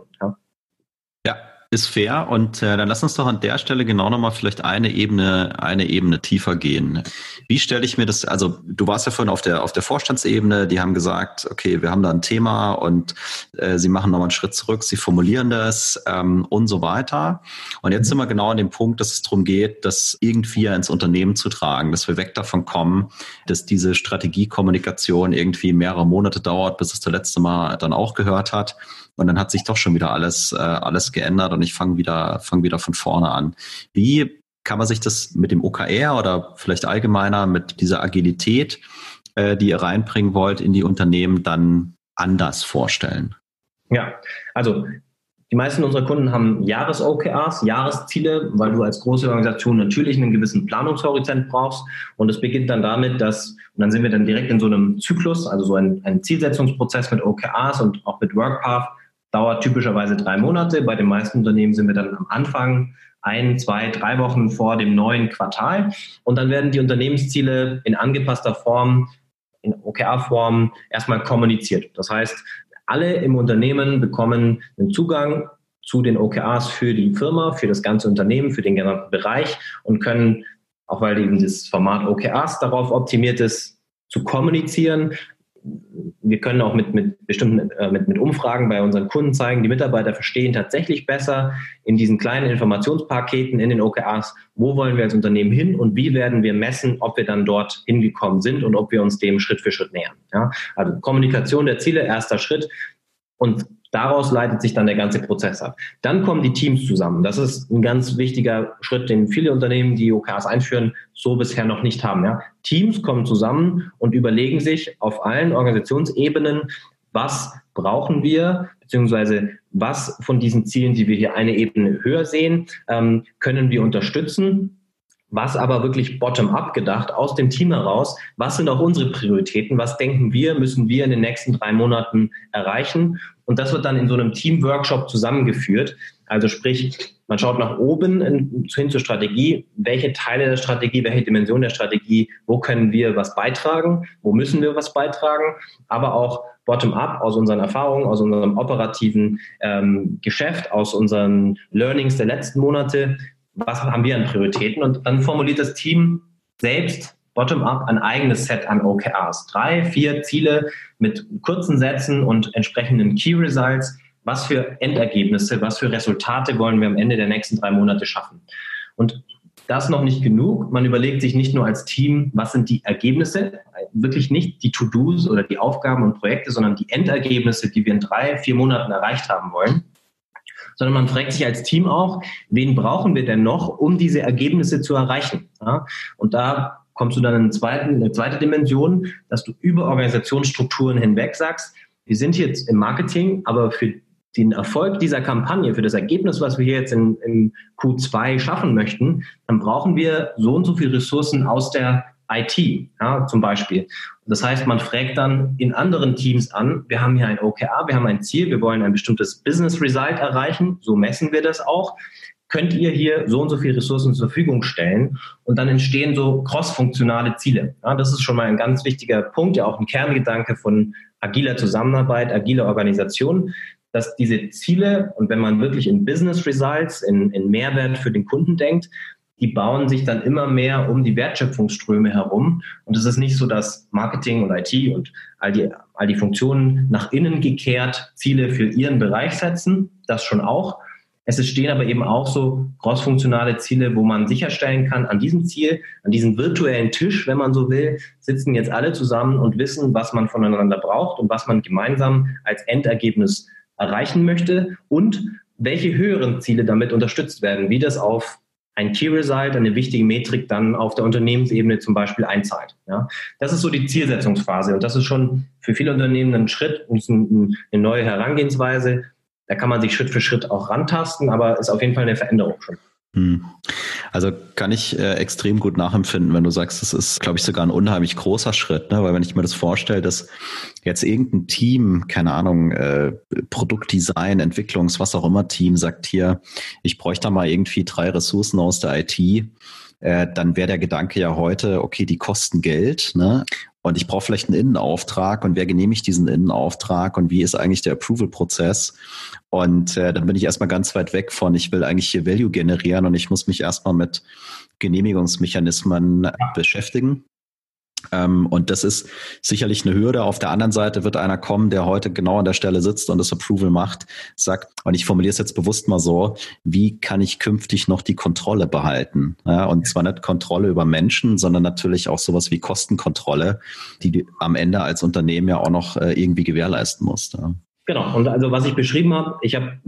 A: Ist fair und äh, dann lass uns doch an der Stelle genau nochmal vielleicht eine Ebene, eine Ebene tiefer gehen. Wie stelle ich mir das, also du warst ja vorhin auf der, auf der Vorstandsebene, die haben gesagt, okay, wir haben da ein Thema und äh, sie machen nochmal einen Schritt zurück, sie formulieren das ähm, und so weiter. Und jetzt sind wir genau an dem Punkt, dass es darum geht, das irgendwie ins Unternehmen zu tragen, dass wir weg davon kommen, dass diese Strategiekommunikation irgendwie mehrere Monate dauert, bis es der letzte Mal dann auch gehört hat und dann hat sich doch schon wieder alles, äh, alles geändert und ich fange wieder, fang wieder von vorne an. Wie kann man sich das mit dem OKR oder vielleicht allgemeiner mit dieser Agilität, äh, die ihr reinbringen wollt in die Unternehmen, dann anders vorstellen?
C: Ja, also die meisten unserer Kunden haben Jahres-OKRs, Jahresziele, weil du als große Organisation natürlich einen gewissen Planungshorizont brauchst. Und es beginnt dann damit, dass, und dann sind wir dann direkt in so einem Zyklus, also so ein, ein Zielsetzungsprozess mit OKRs und auch mit WorkPath, dauert typischerweise drei Monate. Bei den meisten Unternehmen sind wir dann am Anfang ein, zwei, drei Wochen vor dem neuen Quartal. Und dann werden die Unternehmensziele in angepasster Form, in OKR-Form erstmal kommuniziert. Das heißt, alle im Unternehmen bekommen einen Zugang zu den OKRs für die Firma, für das ganze Unternehmen, für den genannten Bereich und können, auch weil eben das Format OKRs darauf optimiert ist, zu kommunizieren, wir können auch mit, mit bestimmten äh, mit, mit Umfragen bei unseren Kunden zeigen, die Mitarbeiter verstehen tatsächlich besser in diesen kleinen Informationspaketen in den OKRs, wo wollen wir als Unternehmen hin und wie werden wir messen, ob wir dann dort hingekommen sind und ob wir uns dem Schritt für Schritt nähern. Ja? Also Kommunikation der Ziele, erster Schritt. Und Daraus leitet sich dann der ganze Prozess ab. Dann kommen die Teams zusammen. Das ist ein ganz wichtiger Schritt, den viele Unternehmen, die OKRs einführen, so bisher noch nicht haben. Ja. Teams kommen zusammen und überlegen sich auf allen Organisationsebenen, was brauchen wir, beziehungsweise was von diesen Zielen, die wir hier eine Ebene höher sehen, ähm, können wir unterstützen was aber wirklich bottom-up gedacht, aus dem Team heraus, was sind auch unsere Prioritäten, was denken wir, müssen wir in den nächsten drei Monaten erreichen. Und das wird dann in so einem Team-Workshop zusammengeführt. Also sprich, man schaut nach oben in, hin zur Strategie, welche Teile der Strategie, welche Dimension der Strategie, wo können wir was beitragen, wo müssen wir was beitragen, aber auch bottom-up aus unseren Erfahrungen, aus unserem operativen ähm, Geschäft, aus unseren Learnings der letzten Monate, was haben wir an Prioritäten und dann formuliert das Team selbst bottom-up ein eigenes Set an OKRs. Drei, vier Ziele mit kurzen Sätzen und entsprechenden Key Results. Was für Endergebnisse, was für Resultate wollen wir am Ende der nächsten drei Monate schaffen? Und das noch nicht genug. Man überlegt sich nicht nur als Team, was sind die Ergebnisse, wirklich nicht die To-Dos oder die Aufgaben und Projekte, sondern die Endergebnisse, die wir in drei, vier Monaten erreicht haben wollen sondern man fragt sich als Team auch, wen brauchen wir denn noch, um diese Ergebnisse zu erreichen? Ja? Und da kommst du dann in eine zweite, eine zweite Dimension, dass du über Organisationsstrukturen hinweg sagst, wir sind jetzt im Marketing, aber für den Erfolg dieser Kampagne, für das Ergebnis, was wir hier jetzt in, in Q2 schaffen möchten, dann brauchen wir so und so viele Ressourcen aus der IT, ja, zum Beispiel. Das heißt, man fragt dann in anderen Teams an, wir haben hier ein OKR, wir haben ein Ziel, wir wollen ein bestimmtes Business Result erreichen, so messen wir das auch. Könnt ihr hier so und so viele Ressourcen zur Verfügung stellen? Und dann entstehen so cross-funktionale Ziele. Ja, das ist schon mal ein ganz wichtiger Punkt, ja auch ein Kerngedanke von agiler Zusammenarbeit, agiler Organisation, dass diese Ziele und wenn man wirklich in Business Results, in, in Mehrwert für den Kunden denkt, die bauen sich dann immer mehr um die Wertschöpfungsströme herum. Und es ist nicht so, dass Marketing und IT und all die, all die Funktionen nach innen gekehrt Ziele für ihren Bereich setzen. Das schon auch. Es stehen aber eben auch so crossfunktionale Ziele, wo man sicherstellen kann, an diesem Ziel, an diesem virtuellen Tisch, wenn man so will, sitzen jetzt alle zusammen und wissen, was man voneinander braucht und was man gemeinsam als Endergebnis erreichen möchte und welche höheren Ziele damit unterstützt werden, wie das auf ein Key Result, eine wichtige Metrik dann auf der Unternehmensebene zum Beispiel einzahlt. Ja, das ist so die Zielsetzungsphase und das ist schon für viele Unternehmen ein Schritt und eine neue Herangehensweise. Da kann man sich Schritt für Schritt auch rantasten, aber ist auf jeden Fall eine Veränderung schon. Hm.
A: Also kann ich äh, extrem gut nachempfinden, wenn du sagst, das ist, glaube ich, sogar ein unheimlich großer Schritt, ne? weil wenn ich mir das vorstelle, dass jetzt irgendein Team, keine Ahnung, äh, Produktdesign, Entwicklungs, was auch immer Team sagt hier, ich bräuchte mal irgendwie drei Ressourcen aus der IT, äh, dann wäre der Gedanke ja heute, okay, die kosten Geld, ne? Und ich brauche vielleicht einen Innenauftrag und wer genehmigt diesen Innenauftrag und wie ist eigentlich der Approval-Prozess? Und äh, dann bin ich erstmal ganz weit weg von, ich will eigentlich hier Value generieren und ich muss mich erstmal mit Genehmigungsmechanismen beschäftigen. Ähm, und das ist sicherlich eine Hürde. Auf der anderen Seite wird einer kommen, der heute genau an der Stelle sitzt und das Approval macht, sagt, und ich formuliere es jetzt bewusst mal so, wie kann ich künftig noch die Kontrolle behalten? Ja, und zwar nicht Kontrolle über Menschen, sondern natürlich auch sowas wie Kostenkontrolle, die du am Ende als Unternehmen ja auch noch äh, irgendwie gewährleisten musst. Ja.
C: Genau. Und also was ich beschrieben habe, ich habe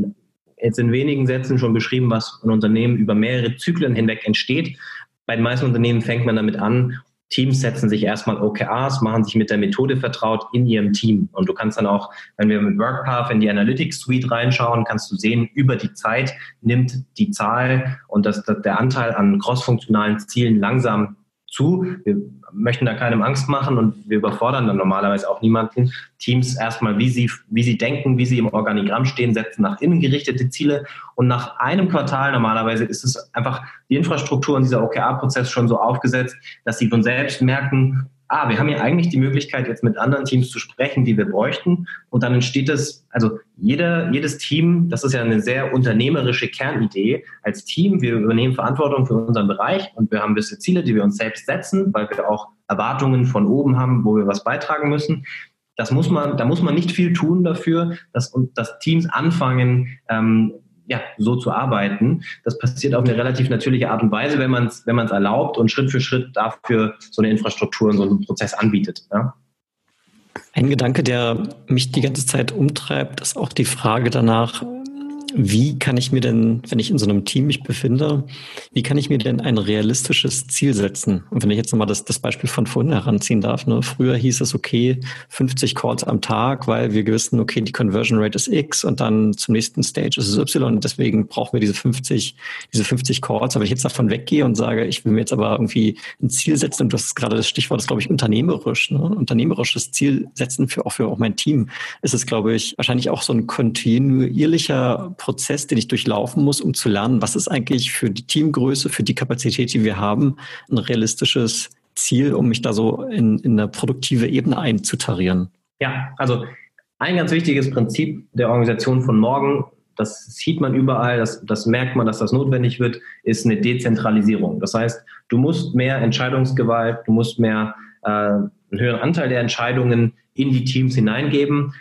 C: jetzt in wenigen Sätzen schon beschrieben, was ein Unternehmen über mehrere Zyklen hinweg entsteht. Bei den meisten Unternehmen fängt man damit an Teams setzen sich erstmal OKRs, machen sich mit der Methode vertraut in ihrem Team. Und du kannst dann auch, wenn wir mit WorkPath in die Analytics Suite reinschauen, kannst du sehen, über die Zeit nimmt die Zahl und das, das der Anteil an crossfunktionalen Zielen langsam zu. Wir möchten da keinem Angst machen und wir überfordern dann normalerweise auch niemanden. Teams erstmal, wie sie, wie sie denken, wie sie im Organigramm stehen, setzen nach innen gerichtete Ziele und nach einem Quartal normalerweise ist es einfach die Infrastruktur und dieser OKR-Prozess schon so aufgesetzt, dass sie von selbst merken, ah, wir haben ja eigentlich die Möglichkeit, jetzt mit anderen Teams zu sprechen, die wir bräuchten. Und dann entsteht es, also jeder, jedes Team, das ist ja eine sehr unternehmerische Kernidee. Als Team, wir übernehmen Verantwortung für unseren Bereich und wir haben gewisse Ziele, die wir uns selbst setzen, weil wir auch Erwartungen von oben haben, wo wir was beitragen müssen. Das muss man, da muss man nicht viel tun dafür, dass, dass Teams anfangen, ähm, ja, so zu arbeiten. Das passiert auf eine relativ natürliche Art und Weise, wenn man es wenn erlaubt und Schritt für Schritt dafür so eine Infrastruktur und so einen Prozess anbietet. Ja.
B: Ein Gedanke, der mich die ganze Zeit umtreibt, ist auch die Frage danach, wie kann ich mir denn, wenn ich in so einem Team mich befinde, wie kann ich mir denn ein realistisches Ziel setzen? Und wenn ich jetzt nochmal das, das Beispiel von vorhin heranziehen darf, ne? früher hieß es, okay, 50 Calls am Tag, weil wir wissen, okay, die Conversion Rate ist X und dann zum nächsten Stage ist es Y und deswegen brauchen wir diese 50, diese 50 Calls. Aber wenn ich jetzt davon weggehe und sage, ich will mir jetzt aber irgendwie ein Ziel setzen, und du hast gerade das Stichwort, das glaube ich, unternehmerisch, ne? unternehmerisches Ziel setzen für auch für auch mein Team, ist es, glaube ich, wahrscheinlich auch so ein kontinuierlicher Prozess, den ich durchlaufen muss, um zu lernen, was ist eigentlich für die Teamgröße, für die Kapazität, die wir haben, ein realistisches Ziel, um mich da so in, in eine produktive Ebene einzutarieren.
C: Ja, also ein ganz wichtiges Prinzip der Organisation von morgen, das sieht man überall, das, das merkt man, dass das notwendig wird, ist eine Dezentralisierung. Das heißt, du musst mehr Entscheidungsgewalt, du musst mehr äh, einen höheren Anteil der Entscheidungen in die Teams hineingeben.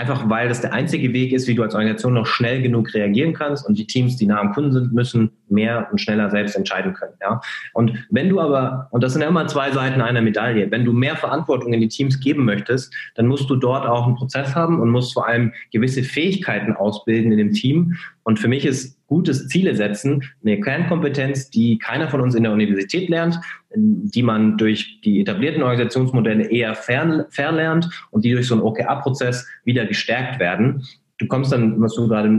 C: Einfach weil das der einzige Weg ist, wie du als Organisation noch schnell genug reagieren kannst und die Teams, die nah am Kunden sind, müssen mehr und schneller selbst entscheiden können. Ja? Und wenn du aber, und das sind ja immer zwei Seiten einer Medaille, wenn du mehr Verantwortung in die Teams geben möchtest, dann musst du dort auch einen Prozess haben und musst vor allem gewisse Fähigkeiten ausbilden in dem Team. Und für mich ist gutes Ziele setzen eine Kernkompetenz, die keiner von uns in der Universität lernt, die man durch die etablierten Organisationsmodelle eher fern, verlernt und die durch so einen OKR-Prozess wieder gestärkt werden. Du kommst dann, was du gerade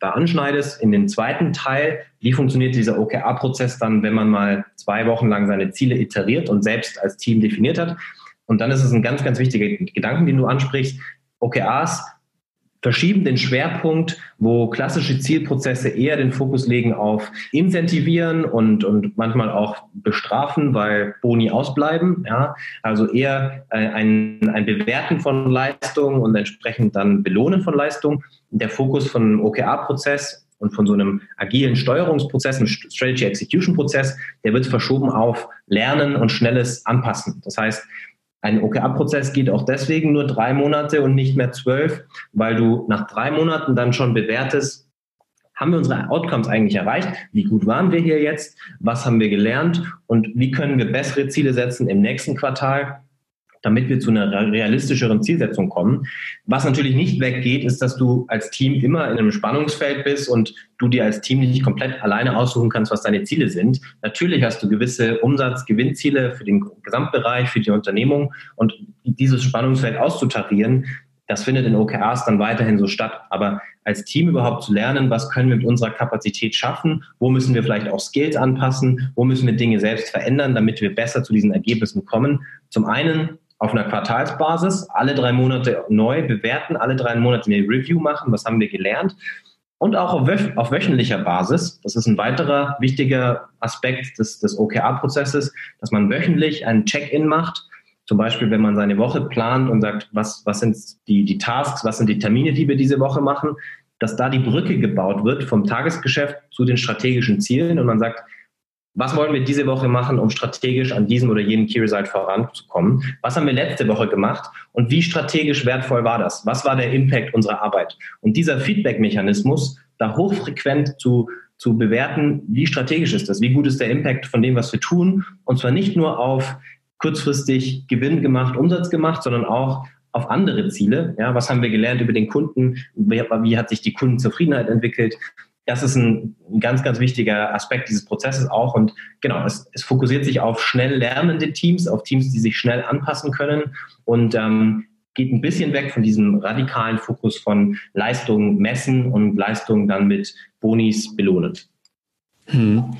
C: da anschneidest, in den zweiten Teil. Wie funktioniert dieser OKR-Prozess dann, wenn man mal zwei Wochen lang seine Ziele iteriert und selbst als Team definiert hat? Und dann ist es ein ganz, ganz wichtiger Gedanken, den du ansprichst. OKRs verschieben den Schwerpunkt, wo klassische Zielprozesse eher den Fokus legen auf incentivieren und, und manchmal auch bestrafen, weil Boni ausbleiben. Ja? Also eher äh, ein, ein Bewerten von Leistung und entsprechend dann Belohnen von Leistung. Der Fokus von OKR-Prozess und von so einem agilen Steuerungsprozess, einem Strategy Execution Prozess, der wird verschoben auf Lernen und schnelles Anpassen. Das heißt, ein OKR-Prozess geht auch deswegen nur drei Monate und nicht mehr zwölf, weil du nach drei Monaten dann schon bewertest, haben wir unsere Outcomes eigentlich erreicht? Wie gut waren wir hier jetzt? Was haben wir gelernt? Und wie können wir bessere Ziele setzen im nächsten Quartal? Damit wir zu einer realistischeren Zielsetzung kommen. Was natürlich nicht weggeht, ist, dass du als Team immer in einem Spannungsfeld bist und du dir als Team nicht komplett alleine aussuchen kannst, was deine Ziele sind. Natürlich hast du gewisse Umsatz-Gewinnziele für den Gesamtbereich, für die Unternehmung und dieses Spannungsfeld auszutarieren, das findet in OKRs dann weiterhin so statt. Aber als Team überhaupt zu lernen, was können wir mit unserer Kapazität schaffen, wo müssen wir vielleicht auch Skills anpassen, wo müssen wir Dinge selbst verändern, damit wir besser zu diesen Ergebnissen kommen. Zum einen auf einer Quartalsbasis, alle drei Monate neu bewerten, alle drei Monate eine Review machen, was haben wir gelernt. Und auch auf, auf wöchentlicher Basis, das ist ein weiterer wichtiger Aspekt des, des OKR-Prozesses, dass man wöchentlich einen Check-in macht. Zum Beispiel, wenn man seine Woche plant und sagt, was, was sind die, die Tasks, was sind die Termine, die wir diese Woche machen, dass da die Brücke gebaut wird vom Tagesgeschäft zu den strategischen Zielen und man sagt, was wollen wir diese Woche machen, um strategisch an diesem oder jenem Key Result voranzukommen? Was haben wir letzte Woche gemacht und wie strategisch wertvoll war das? Was war der Impact unserer Arbeit? Und dieser Feedback-Mechanismus, da hochfrequent zu, zu bewerten, wie strategisch ist das? Wie gut ist der Impact von dem, was wir tun? Und zwar nicht nur auf kurzfristig Gewinn gemacht, Umsatz gemacht, sondern auch auf andere Ziele. Ja, was haben wir gelernt über den Kunden? Wie, wie hat sich die Kundenzufriedenheit entwickelt? Das ist ein, ganz, ganz wichtiger Aspekt dieses Prozesses auch. Und genau, es, es fokussiert sich auf schnell lernende Teams, auf Teams, die sich schnell anpassen können und ähm, geht ein bisschen weg von diesem radikalen Fokus von Leistung messen und Leistung dann mit Bonis belohnen.
B: Hm.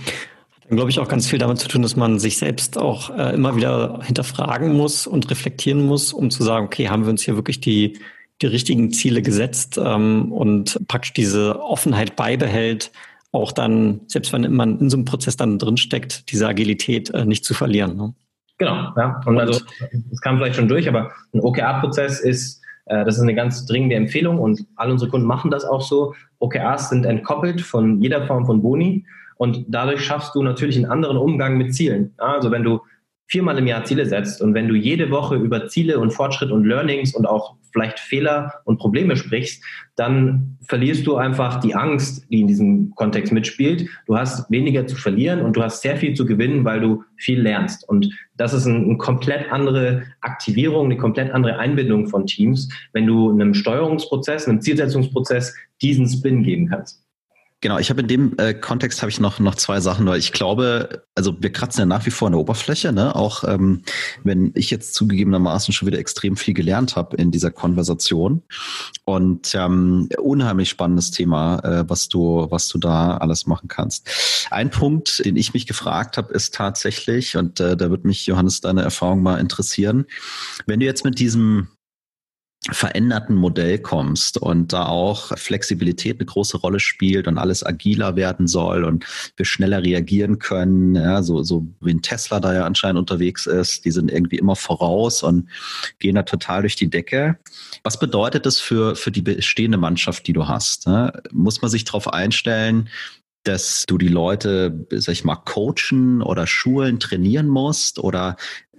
B: Dann glaube ich auch ganz viel damit zu tun, dass man sich selbst auch äh, immer wieder hinterfragen muss und reflektieren muss, um zu sagen, okay, haben wir uns hier wirklich die die richtigen Ziele gesetzt ähm, und praktisch diese Offenheit beibehält, auch dann, selbst wenn man in so einem Prozess dann drinsteckt, diese Agilität äh, nicht zu verlieren. Ne?
C: Genau, ja. Und also, das kam vielleicht schon durch, aber ein OKR-Prozess ist, äh, das ist eine ganz dringende Empfehlung und alle unsere Kunden machen das auch so. OKRs sind entkoppelt von jeder Form von Boni und dadurch schaffst du natürlich einen anderen Umgang mit Zielen. Also wenn du viermal im Jahr Ziele setzt und wenn du jede Woche über Ziele und Fortschritt und Learnings und auch vielleicht Fehler und Probleme sprichst, dann verlierst du einfach die Angst, die in diesem Kontext mitspielt. Du hast weniger zu verlieren und du hast sehr viel zu gewinnen, weil du viel lernst. Und das ist eine ein komplett andere Aktivierung, eine komplett andere Einbindung von Teams, wenn du einem Steuerungsprozess, einem Zielsetzungsprozess diesen Spin geben kannst.
A: Genau, ich habe in dem äh, Kontext habe ich noch noch zwei Sachen, weil ich glaube, also wir kratzen ja nach wie vor an der Oberfläche, ne? Auch ähm, wenn ich jetzt zugegebenermaßen schon wieder extrem viel gelernt habe in dieser Konversation und ähm, unheimlich spannendes Thema, äh, was du was du da alles machen kannst. Ein Punkt, den ich mich gefragt habe, ist tatsächlich und äh, da wird mich Johannes deine Erfahrung mal interessieren, wenn du jetzt mit diesem veränderten Modell kommst und da auch Flexibilität eine große Rolle spielt und alles agiler werden soll und wir schneller reagieren können, ja, so, so wie ein Tesla da ja anscheinend unterwegs ist, die sind irgendwie immer voraus und gehen da total durch die Decke. Was bedeutet das für, für die bestehende Mannschaft, die du hast? Ne? Muss man sich darauf einstellen, dass du die Leute, sag ich mal, coachen oder schulen, trainieren musst? Oder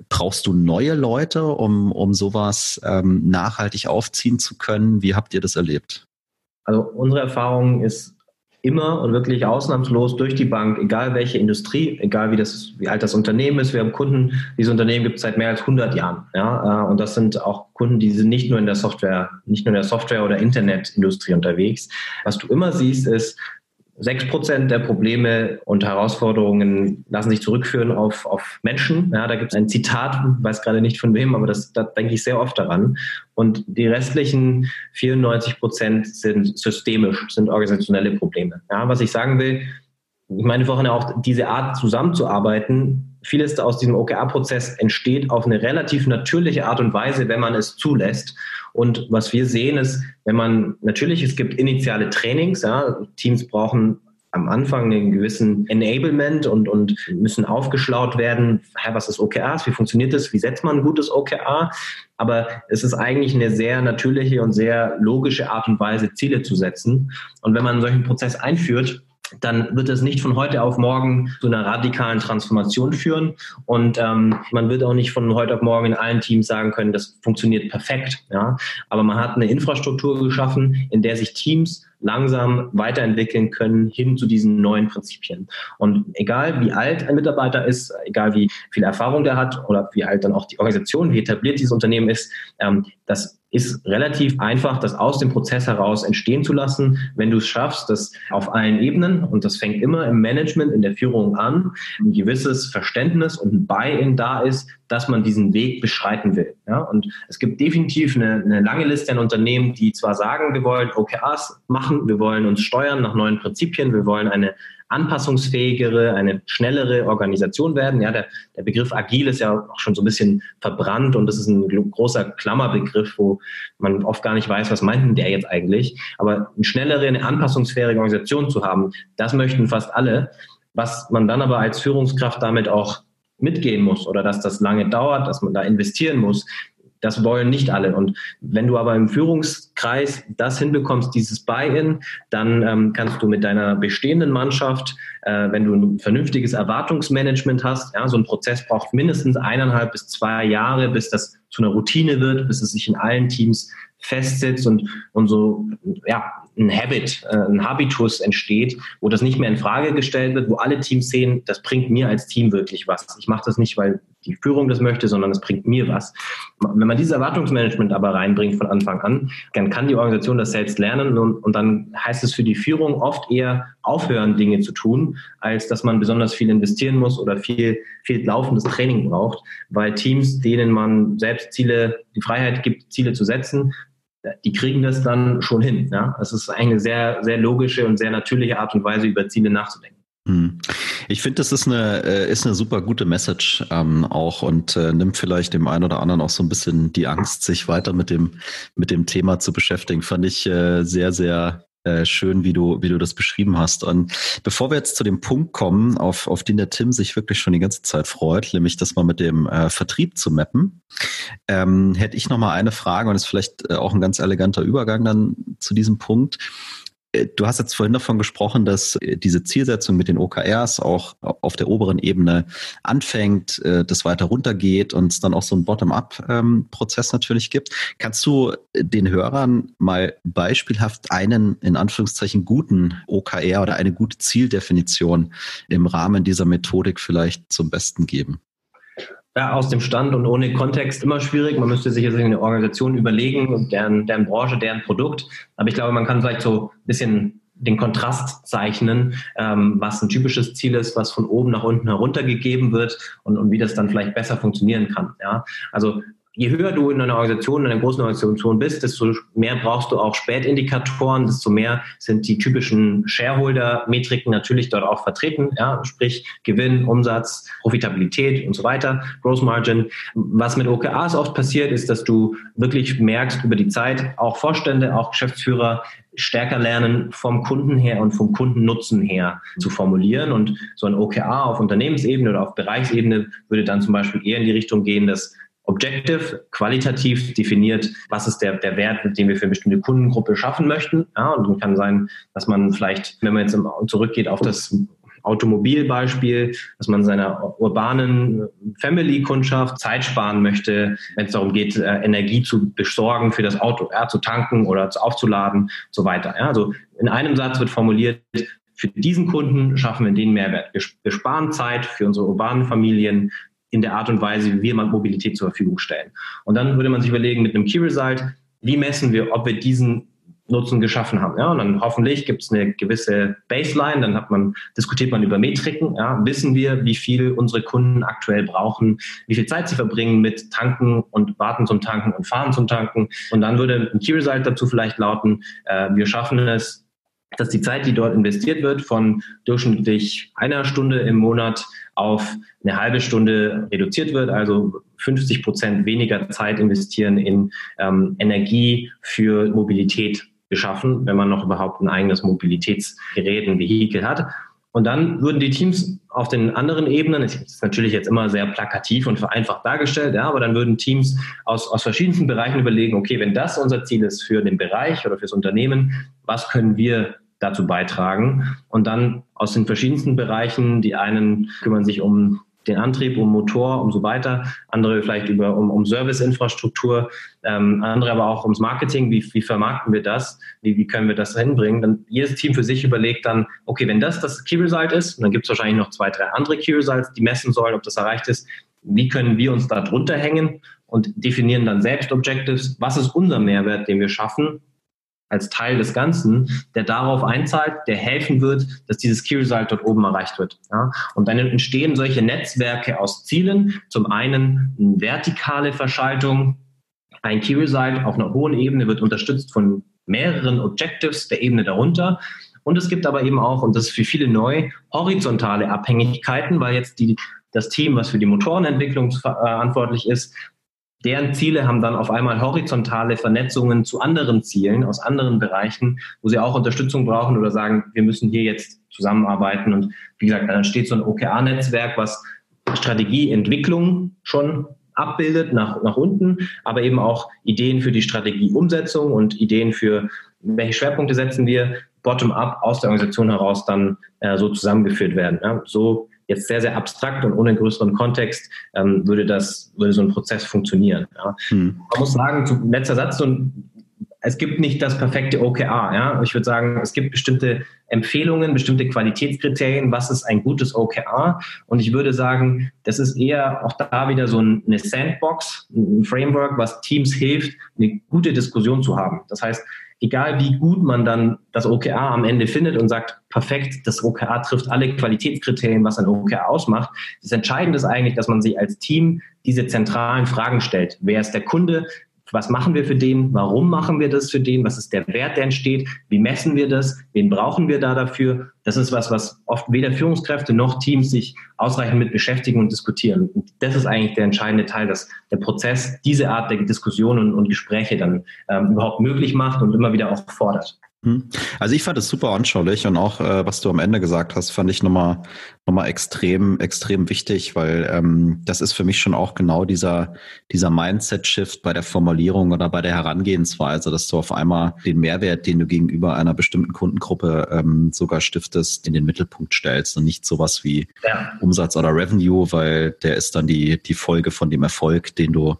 A: brauchst du neue Leute, um, um sowas ähm, nachhaltig aufziehen zu können? Wie habt ihr das erlebt?
C: Also unsere Erfahrung ist immer und wirklich ausnahmslos durch die Bank, egal welche Industrie, egal wie, das, wie alt das Unternehmen ist. Wir haben Kunden, dieses Unternehmen gibt es seit mehr als 100 Jahren. Ja? Äh, und das sind auch Kunden, die sind nicht nur in der Software, nicht nur in der Software- oder Internetindustrie unterwegs. Was du immer siehst, ist, Sechs Prozent der Probleme und Herausforderungen lassen sich zurückführen auf, auf Menschen. Ja, da gibt es ein Zitat, weiß gerade nicht von wem, aber das, da denke ich sehr oft daran. Und die restlichen 94 Prozent sind systemisch, sind organisationelle Probleme. Ja, was ich sagen will, ich meine vorhin auch diese Art zusammenzuarbeiten, vieles aus diesem OKR-Prozess entsteht auf eine relativ natürliche Art und Weise, wenn man es zulässt. Und was wir sehen ist, wenn man natürlich, es gibt initiale Trainings, ja, Teams brauchen am Anfang einen gewissen Enablement und, und müssen aufgeschlaut werden, was ist OKRs, wie funktioniert das, wie setzt man ein gutes OKR. Aber es ist eigentlich eine sehr natürliche und sehr logische Art und Weise, Ziele zu setzen. Und wenn man einen solchen Prozess einführt, dann wird es nicht von heute auf morgen zu einer radikalen Transformation führen. Und ähm, man wird auch nicht von heute auf morgen in allen Teams sagen können, das funktioniert perfekt. Ja? Aber man hat eine Infrastruktur geschaffen, in der sich Teams langsam weiterentwickeln können hin zu diesen neuen Prinzipien. Und egal wie alt ein Mitarbeiter ist, egal wie viel Erfahrung der hat oder wie alt dann auch die Organisation, wie etabliert dieses Unternehmen ist, ähm, das ist relativ einfach, das aus dem Prozess heraus entstehen zu lassen, wenn du es schaffst, dass auf allen Ebenen, und das fängt immer im Management, in der Führung an, ein gewisses Verständnis und ein Buy-in da ist, dass man diesen Weg beschreiten will. Ja? Und es gibt definitiv eine, eine lange Liste an Unternehmen, die zwar sagen, wir wollen OKRs machen, wir wollen uns steuern nach neuen Prinzipien, wir wollen eine anpassungsfähigere, eine schnellere Organisation werden. Ja, der, der Begriff agil ist ja auch schon so ein bisschen verbrannt und das ist ein großer Klammerbegriff, wo man oft gar nicht weiß, was meint denn der jetzt eigentlich. Aber eine schnellere, eine anpassungsfähige Organisation zu haben, das möchten fast alle. Was man dann aber als Führungskraft damit auch mitgehen muss oder dass das lange dauert, dass man da investieren muss, das wollen nicht alle. Und wenn du aber im Führungskreis das hinbekommst, dieses Buy-in, dann ähm, kannst du mit deiner bestehenden Mannschaft, äh, wenn du ein vernünftiges Erwartungsmanagement hast, ja, so ein Prozess braucht mindestens eineinhalb bis zwei Jahre, bis das zu einer Routine wird, bis es sich in allen Teams festsitzt und, und so ja, ein Habit, äh, ein Habitus entsteht, wo das nicht mehr in Frage gestellt wird, wo alle Teams sehen, das bringt mir als Team wirklich was. Ich mache das nicht, weil die Führung das möchte, sondern es bringt mir was. Wenn man dieses Erwartungsmanagement aber reinbringt von Anfang an, dann kann die Organisation das selbst lernen und, und dann heißt es für die Führung oft eher aufhören, Dinge zu tun, als dass man besonders viel investieren muss oder viel, viel laufendes Training braucht, weil Teams, denen man selbst Ziele, die Freiheit gibt, Ziele zu setzen, die kriegen das dann schon hin. Ja? Es ist eine sehr, sehr logische und sehr natürliche Art und Weise, über Ziele nachzudenken.
A: Hm. Ich finde, das ist eine, äh, ist eine super gute Message ähm, auch und äh, nimmt vielleicht dem einen oder anderen auch so ein bisschen die Angst, sich weiter mit dem, mit dem Thema zu beschäftigen. Fand ich äh, sehr, sehr äh, schön, wie du, wie du das beschrieben hast. Und bevor wir jetzt zu dem Punkt kommen, auf, auf den der Tim sich wirklich schon die ganze Zeit freut, nämlich das mal mit dem äh, Vertrieb zu mappen, ähm, hätte ich noch mal eine Frage und ist vielleicht äh, auch ein ganz eleganter Übergang dann zu diesem Punkt. Äh, du hast jetzt vorhin davon gesprochen, dass äh, diese Zielsetzung mit den OKRs auch auf der oberen Ebene anfängt, äh, das weiter runtergeht und es dann auch so einen Bottom-up-Prozess natürlich gibt. Kannst du den Hörern mal beispielhaft einen in Anführungszeichen guten OKR oder eine gute Zieldefinition im Rahmen dieser Methodik vielleicht zum Besten geben?
C: Ja, aus dem Stand und ohne Kontext immer schwierig. Man müsste sich jetzt eine Organisation überlegen, deren, deren Branche, deren Produkt. Aber ich glaube, man kann vielleicht so ein bisschen den Kontrast zeichnen, ähm, was ein typisches Ziel ist, was von oben nach unten heruntergegeben wird und, und wie das dann vielleicht besser funktionieren kann. Ja? Also je höher du in einer Organisation, in einer großen Organisation bist, desto mehr brauchst du auch Spätindikatoren, desto mehr sind die typischen Shareholder-Metriken natürlich dort auch vertreten, ja, sprich Gewinn, Umsatz, Profitabilität und so weiter, Gross Margin. Was mit OKRs oft passiert, ist, dass du wirklich merkst über die Zeit, auch Vorstände, auch Geschäftsführer stärker lernen, vom Kunden her und vom Kundennutzen her zu formulieren. Und so ein OKR auf Unternehmensebene oder auf Bereichsebene würde dann zum Beispiel eher in die Richtung gehen, dass Objective, qualitativ definiert, was ist der, der Wert, den wir für eine bestimmte Kundengruppe schaffen möchten. Ja, und dann kann sein, dass man vielleicht, wenn man jetzt zurückgeht auf das Automobilbeispiel, dass man seiner urbanen Family-Kundschaft Zeit sparen möchte, wenn es darum geht, äh, Energie zu besorgen für das Auto, ja, zu tanken oder aufzuladen, so weiter. Ja, also in einem Satz wird formuliert, für diesen Kunden schaffen wir den Mehrwert. Wir sparen Zeit für unsere urbanen Familien, in der Art und Weise, wie wir Mobilität zur Verfügung stellen. Und dann würde man sich überlegen, mit einem Key Result, wie messen wir, ob wir diesen Nutzen geschaffen haben. Ja, und dann hoffentlich gibt es eine gewisse Baseline, dann hat man, diskutiert man über Metriken, ja, wissen wir, wie viel unsere Kunden aktuell brauchen, wie viel Zeit sie verbringen mit Tanken und Warten zum Tanken und Fahren zum Tanken. Und dann würde ein Key Result dazu vielleicht lauten, äh, wir schaffen es, dass die Zeit, die dort investiert wird, von durchschnittlich einer Stunde im Monat auf eine halbe Stunde reduziert wird, also 50 Prozent weniger Zeit investieren in ähm, Energie für Mobilität geschaffen, wenn man noch überhaupt ein eigenes Mobilitätsgerät, ein Vehikel hat. Und dann würden die Teams auf den anderen Ebenen, das ist natürlich jetzt immer sehr plakativ und vereinfacht dargestellt, ja, aber dann würden Teams aus, aus verschiedensten Bereichen überlegen, okay, wenn das unser Ziel ist für den Bereich oder fürs Unternehmen, was können wir dazu beitragen? Und dann aus den verschiedensten Bereichen, die einen kümmern sich um den Antrieb, um Motor und so weiter, andere vielleicht über um, um Serviceinfrastruktur, ähm, andere aber auch ums Marketing, wie, wie vermarkten wir das, wie, wie können wir das hinbringen. Dann jedes Team für sich überlegt dann, okay, wenn das das Key Result ist, dann gibt es wahrscheinlich noch zwei, drei andere Key Results, die messen sollen, ob das erreicht ist, wie können wir uns da drunter hängen und definieren dann selbst Objectives, was ist unser Mehrwert, den wir schaffen als Teil des Ganzen, der darauf einzahlt, der helfen wird, dass dieses Key Result dort oben erreicht wird. Ja? Und dann entstehen solche Netzwerke aus Zielen. Zum einen eine vertikale Verschaltung. Ein Key Result auf einer hohen Ebene wird unterstützt von mehreren Objectives der Ebene darunter. Und es gibt aber eben auch, und das ist für viele neu, horizontale Abhängigkeiten, weil jetzt die, das Team, was für die Motorenentwicklung verantwortlich ist, deren Ziele haben dann auf einmal horizontale Vernetzungen zu anderen Zielen aus anderen Bereichen, wo sie auch Unterstützung brauchen oder sagen, wir müssen hier jetzt zusammenarbeiten. Und wie gesagt, dann steht so ein OKR-Netzwerk, was Strategieentwicklung schon abbildet nach, nach unten, aber eben auch Ideen für die Strategieumsetzung und Ideen für, welche Schwerpunkte setzen wir, bottom-up aus der Organisation heraus dann äh, so zusammengeführt werden. Ja? So jetzt sehr, sehr abstrakt und ohne größeren Kontext ähm, würde das, würde so ein Prozess funktionieren. Ja. Hm. Man muss sagen, zu, letzter Satz, so ein, es gibt nicht das perfekte OKR. Ja? Ich würde sagen, es gibt bestimmte Empfehlungen, bestimmte Qualitätskriterien, was ist ein gutes OKR. Und ich würde sagen, das ist eher auch da wieder so eine Sandbox, ein Framework, was Teams hilft, eine gute Diskussion zu haben. Das heißt, egal wie gut man dann das OKR am Ende findet und sagt, perfekt, das OKR trifft alle Qualitätskriterien, was ein OKR ausmacht. Das Entscheidende ist eigentlich, dass man sich als Team diese zentralen Fragen stellt. Wer ist der Kunde? Was machen wir für den, warum machen wir das für den, was ist der Wert, der entsteht, wie messen wir das, wen brauchen wir da dafür. Das ist was, was oft weder Führungskräfte noch Teams sich ausreichend mit beschäftigen und diskutieren. Und das ist eigentlich der entscheidende Teil, dass der Prozess diese Art der Diskussionen und Gespräche dann ähm, überhaupt möglich macht und immer wieder auch fordert.
A: Hm. Also ich fand es super anschaulich und auch, äh, was du am Ende gesagt hast, fand ich nochmal nochmal extrem, extrem wichtig, weil ähm, das ist für mich schon auch genau dieser, dieser Mindset-Shift bei der Formulierung oder bei der Herangehensweise, dass du auf einmal den Mehrwert, den du gegenüber einer bestimmten Kundengruppe ähm, sogar stiftest, in den Mittelpunkt stellst und nicht sowas wie ja. Umsatz oder Revenue, weil der ist dann die, die Folge von dem Erfolg, den du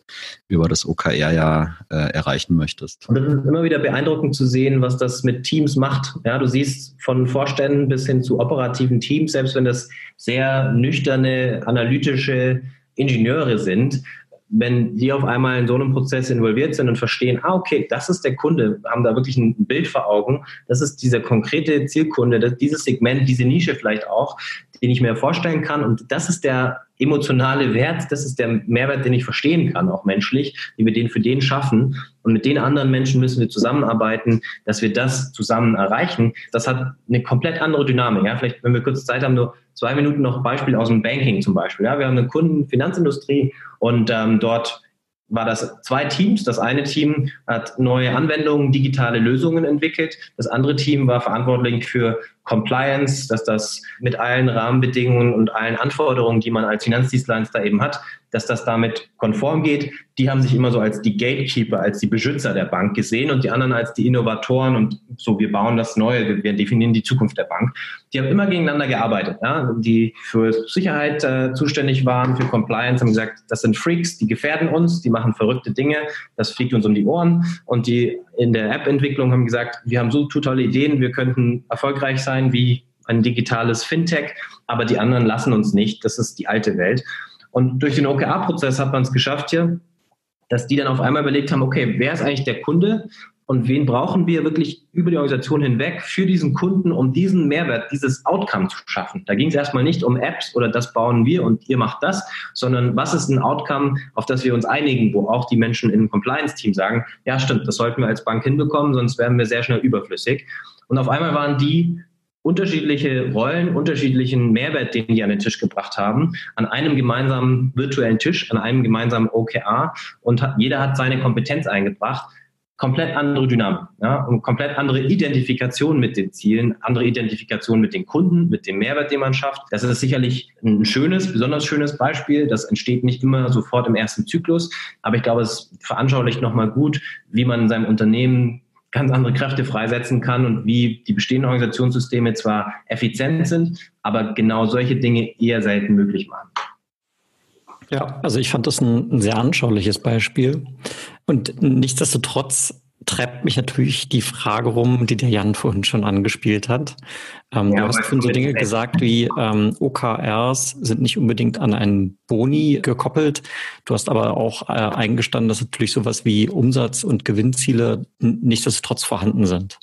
A: über das OKR ja äh, erreichen möchtest.
C: Und es ist immer wieder beeindruckend zu sehen, was das mit Teams macht. Ja, du siehst von Vorständen bis hin zu operativen Teams, selbst wenn das sehr nüchterne, analytische Ingenieure sind, wenn die auf einmal in so einem Prozess involviert sind und verstehen, ah, okay, das ist der Kunde, haben da wirklich ein Bild vor Augen, das ist dieser konkrete Zielkunde, dieses Segment, diese Nische vielleicht auch, den ich mir vorstellen kann und das ist der emotionale Wert, das ist der Mehrwert, den ich verstehen kann, auch menschlich, wie wir den für den schaffen. Und mit den anderen Menschen müssen wir zusammenarbeiten, dass wir das zusammen erreichen. Das hat eine komplett andere Dynamik. Ja? Vielleicht, wenn wir kurz Zeit haben, nur zwei Minuten noch Beispiel aus dem Banking zum Beispiel. Ja? Wir haben eine Kunden, Finanzindustrie und ähm, dort war das zwei Teams. Das eine Team hat neue Anwendungen, digitale Lösungen entwickelt. Das andere Team war verantwortlich für Compliance, dass das mit allen Rahmenbedingungen und allen Anforderungen, die man als Finanzdienstleister eben hat, dass das damit konform geht. Die haben sich immer so als die Gatekeeper, als die Beschützer der Bank gesehen und die anderen als die Innovatoren und so, wir bauen das Neue, wir definieren die Zukunft der Bank. Die haben immer gegeneinander gearbeitet. Ja? Die für Sicherheit äh, zuständig waren, für Compliance, haben gesagt, das sind Freaks, die gefährden uns, die machen verrückte Dinge, das fliegt uns um die Ohren. Und die in der App-Entwicklung haben gesagt, wir haben so tolle Ideen, wir könnten erfolgreich sein wie ein digitales Fintech, aber die anderen lassen uns nicht. Das ist die alte Welt. Und durch den OKR-Prozess hat man es geschafft hier, dass die dann auf einmal überlegt haben, okay, wer ist eigentlich der Kunde und wen brauchen wir wirklich über die Organisation hinweg für diesen Kunden, um diesen Mehrwert, dieses Outcome zu schaffen. Da ging es erstmal nicht um Apps oder das bauen wir und ihr macht das, sondern was ist ein Outcome, auf das wir uns einigen, wo auch die Menschen im Compliance-Team sagen, ja stimmt, das sollten wir als Bank hinbekommen, sonst werden wir sehr schnell überflüssig. Und auf einmal waren die unterschiedliche Rollen, unterschiedlichen Mehrwert, den die an den Tisch gebracht haben, an einem gemeinsamen virtuellen Tisch, an einem gemeinsamen OKR und hat, jeder hat seine Kompetenz eingebracht. komplett andere Dynamik ja, und komplett andere Identifikation mit den Zielen, andere Identifikation mit den Kunden, mit dem Mehrwert, den man schafft. Das ist sicherlich ein schönes, besonders schönes Beispiel. Das entsteht nicht immer sofort im ersten Zyklus, aber ich glaube, es veranschaulicht nochmal gut, wie man in seinem Unternehmen ganz andere Kräfte freisetzen kann und wie die bestehenden Organisationssysteme zwar effizient sind, aber genau solche Dinge eher selten möglich machen.
B: Ja, also ich fand das ein, ein sehr anschauliches Beispiel. Und nichtsdestotrotz treibt mich natürlich die Frage rum, die der Jan vorhin schon angespielt hat. Ähm, ja, du hast schon so Dinge gesagt wie ähm, OKRs sind nicht unbedingt an einen Boni gekoppelt. Du hast aber auch äh, eingestanden, dass natürlich sowas wie Umsatz- und Gewinnziele nichtsdestotrotz vorhanden sind.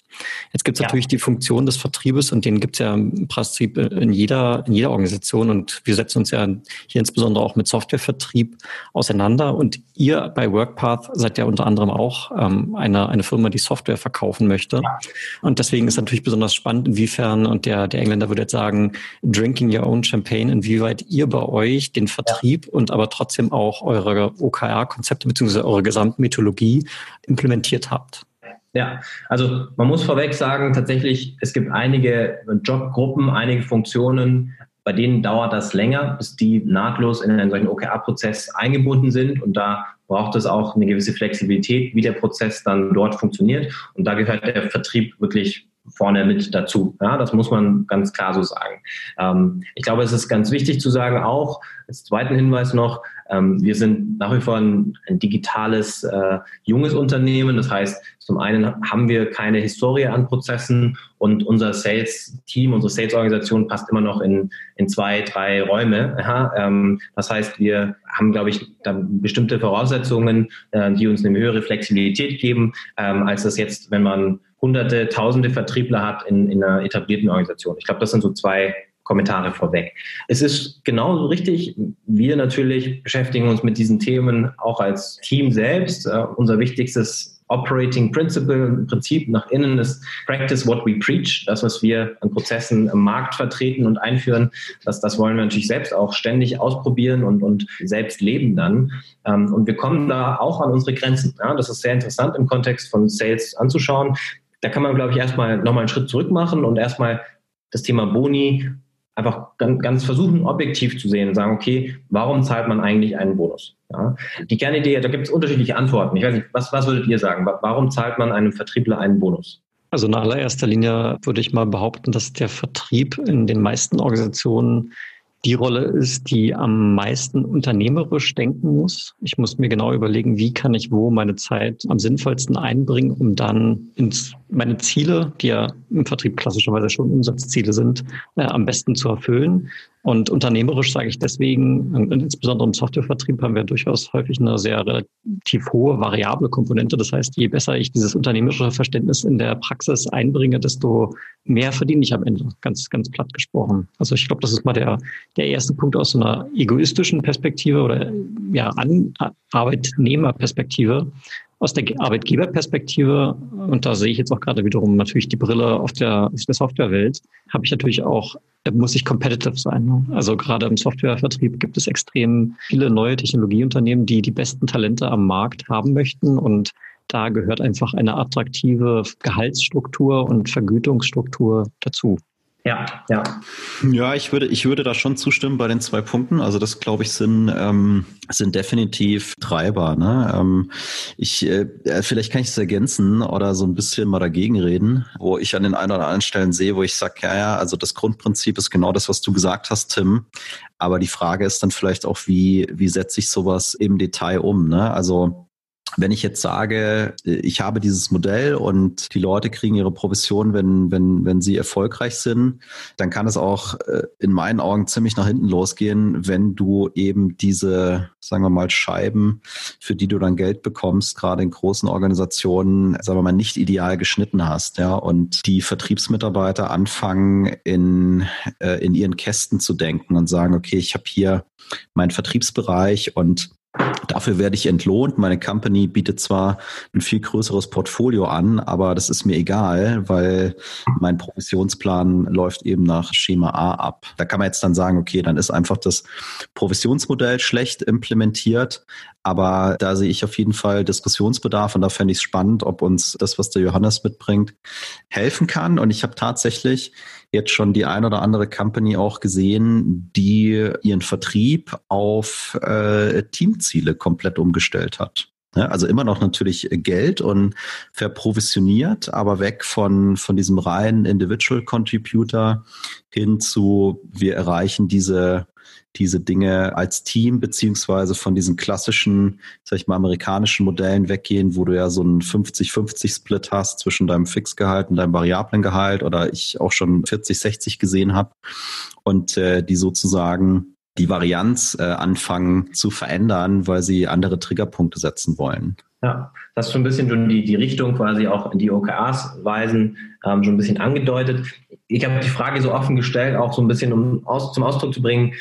B: Jetzt gibt es ja. natürlich die Funktion des Vertriebes und den gibt es ja im Prinzip in jeder, in jeder Organisation und wir setzen uns ja hier insbesondere auch mit Softwarevertrieb auseinander und ihr bei WorkPath seid ja unter anderem auch ähm, eine, eine Firma, die Software verkaufen möchte. Ja. Und deswegen ist natürlich besonders spannend, inwiefern, und der, der Engländer würde jetzt sagen, drinking your own champagne, inwieweit ihr bei euch den Vertrieb ja. und aber trotzdem auch eure OKR-Konzepte bzw. eure Gesamtmethodologie implementiert habt.
C: Ja, also man muss vorweg sagen, tatsächlich, es gibt einige Jobgruppen, einige Funktionen, bei denen dauert das länger, bis die nahtlos in einen solchen OKR-Prozess eingebunden sind. Und da braucht es auch eine gewisse Flexibilität, wie der Prozess dann dort funktioniert. Und da gehört der Vertrieb wirklich vorne mit dazu. Ja, das muss man ganz klar so sagen. Ähm, ich glaube, es ist ganz wichtig zu sagen, auch als zweiten Hinweis noch, ähm, wir sind nach wie vor ein, ein digitales, äh, junges Unternehmen. Das heißt, zum einen haben wir keine Historie an Prozessen und unser Sales-Team, unsere Sales-Organisation passt immer noch in, in zwei, drei Räume. Ja, ähm, das heißt, wir haben, glaube ich, bestimmte Voraussetzungen, äh, die uns eine höhere Flexibilität geben, ähm, als das jetzt, wenn man hunderte, tausende Vertriebler hat in, in einer etablierten Organisation. Ich glaube, das sind so zwei Kommentare vorweg. Es ist genauso richtig. Wir natürlich beschäftigen uns mit diesen Themen auch als Team selbst. Uh, unser wichtigstes Operating Principle, Prinzip nach innen ist Practice what we preach. Das, was wir an Prozessen im Markt vertreten und einführen, das, das wollen wir natürlich selbst auch ständig ausprobieren und, und selbst leben dann. Um, und wir kommen da auch an unsere Grenzen. Das ist sehr interessant im Kontext von Sales anzuschauen da kann man, glaube ich, erstmal nochmal einen Schritt zurück machen und erstmal das Thema Boni einfach ganz, versuchen, objektiv zu sehen und sagen, okay, warum zahlt man eigentlich einen Bonus? Ja, die Kernidee, da gibt es unterschiedliche Antworten. Ich weiß nicht, was, was würdet ihr sagen? Warum zahlt man einem Vertriebler einen Bonus?
B: Also in allererster Linie würde ich mal behaupten, dass der Vertrieb in den meisten Organisationen die Rolle ist, die am meisten unternehmerisch denken muss. Ich muss mir genau überlegen, wie kann ich wo meine Zeit am sinnvollsten einbringen, um dann ins, meine Ziele, die ja im Vertrieb klassischerweise schon Umsatzziele sind, äh, am besten zu erfüllen. Und unternehmerisch sage ich deswegen, insbesondere im Softwarevertrieb haben wir durchaus häufig eine sehr relativ hohe variable Komponente. Das heißt, je besser ich dieses unternehmerische Verständnis in der Praxis einbringe, desto mehr verdiene ich am Ende, ganz, ganz platt gesprochen. Also ich glaube, das ist mal der, der erste Punkt aus so einer egoistischen Perspektive oder ja, An Arbeitnehmerperspektive aus der Arbeitgeberperspektive, und da sehe ich jetzt auch gerade wiederum natürlich die Brille auf der, auf der Softwarewelt, habe ich natürlich auch, muss ich competitive sein. Ne? Also gerade im Softwarevertrieb gibt es extrem viele neue Technologieunternehmen, die die besten Talente am Markt haben möchten und da gehört einfach eine attraktive Gehaltsstruktur und Vergütungsstruktur dazu.
A: Ja, ja. Ja, ich würde, ich würde da schon zustimmen bei den zwei Punkten. Also das, glaube ich, sind, ähm, sind definitiv Treiber. Ne? Ähm, ich, äh, vielleicht kann ich es ergänzen oder so ein bisschen mal dagegen reden, wo ich an den einen oder anderen Stellen sehe, wo ich sage, ja, ja, also das Grundprinzip ist genau das, was du gesagt hast, Tim. Aber die Frage ist dann vielleicht auch, wie, wie setze ich sowas im Detail um? Ne? Also wenn ich jetzt sage, ich habe dieses Modell und die Leute kriegen ihre Provision, wenn, wenn, wenn sie erfolgreich sind, dann kann es auch äh, in meinen Augen ziemlich nach hinten losgehen, wenn du eben diese, sagen wir mal, Scheiben, für die du dann Geld bekommst, gerade in großen Organisationen, sagen wir mal, nicht ideal geschnitten hast, ja, und die Vertriebsmitarbeiter anfangen, in, äh, in ihren Kästen zu denken und sagen, okay, ich habe hier meinen Vertriebsbereich und Dafür werde ich entlohnt. Meine Company bietet zwar ein viel größeres Portfolio an, aber das ist mir egal, weil mein Provisionsplan läuft eben nach Schema A ab. Da kann man jetzt dann sagen, okay, dann ist einfach das Provisionsmodell schlecht implementiert, aber da sehe ich auf jeden Fall Diskussionsbedarf und da fände ich es spannend, ob uns das, was der Johannes mitbringt, helfen kann. Und ich habe tatsächlich jetzt schon die ein oder andere Company auch gesehen, die ihren Vertrieb auf äh, Teamziele komplett umgestellt hat. Ja, also immer noch natürlich Geld und verprovisioniert, aber weg von, von diesem reinen Individual Contributor hin zu, wir erreichen diese diese Dinge als Team beziehungsweise von diesen klassischen, sag ich mal, amerikanischen Modellen weggehen, wo du ja so einen 50-50-Split hast zwischen deinem Fixgehalt und deinem variablen Gehalt oder ich auch schon 40-60 gesehen habe und äh, die sozusagen die Varianz äh, anfangen zu verändern, weil sie andere Triggerpunkte setzen wollen.
C: Ja, das ist schon ein bisschen schon die, die Richtung quasi auch in die OKRs weisen, ähm, schon ein bisschen angedeutet. Ich habe die Frage so offen gestellt, auch so ein bisschen um aus, zum Ausdruck zu bringen,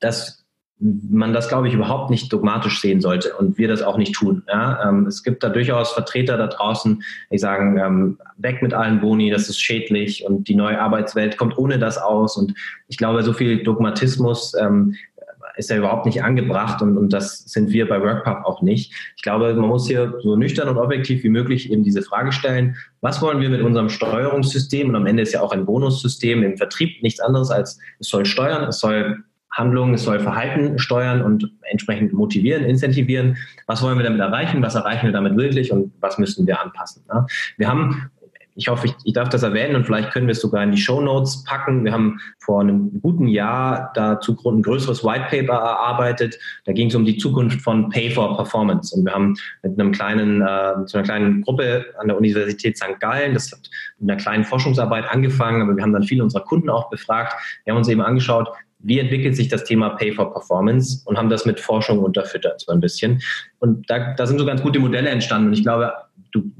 C: dass man das, glaube ich, überhaupt nicht dogmatisch sehen sollte und wir das auch nicht tun. Ja? Ähm, es gibt da durchaus Vertreter da draußen, die sagen, ähm, weg mit allen Boni, das ist schädlich und die neue Arbeitswelt kommt ohne das aus. Und ich glaube, so viel Dogmatismus ähm, ist ja überhaupt nicht angebracht und, und das sind wir bei WorkPub auch nicht. Ich glaube, man muss hier so nüchtern und objektiv wie möglich eben diese Frage stellen, was wollen wir mit unserem Steuerungssystem und am Ende ist ja auch ein Bonussystem im Vertrieb nichts anderes als es soll steuern, es soll Handlungen, es soll Verhalten steuern und entsprechend motivieren, incentivieren. Was wollen wir damit erreichen? Was erreichen wir damit wirklich und was müssen wir anpassen? Ne? Wir haben ich hoffe, ich, ich, darf das erwähnen und vielleicht können wir es sogar in die Show Notes packen. Wir haben vor einem guten Jahr dazu ein größeres White Paper erarbeitet. Da ging es um die Zukunft von Pay for Performance. Und wir haben mit einem kleinen, äh, mit einer kleinen Gruppe an der Universität St. Gallen, das hat mit einer kleinen Forschungsarbeit angefangen, aber wir haben dann viele unserer Kunden auch befragt. Wir haben uns eben angeschaut, wie entwickelt sich das Thema Pay for Performance und haben das mit Forschung unterfüttert so ein bisschen. Und da, da sind so ganz gute Modelle entstanden. Und ich glaube, du,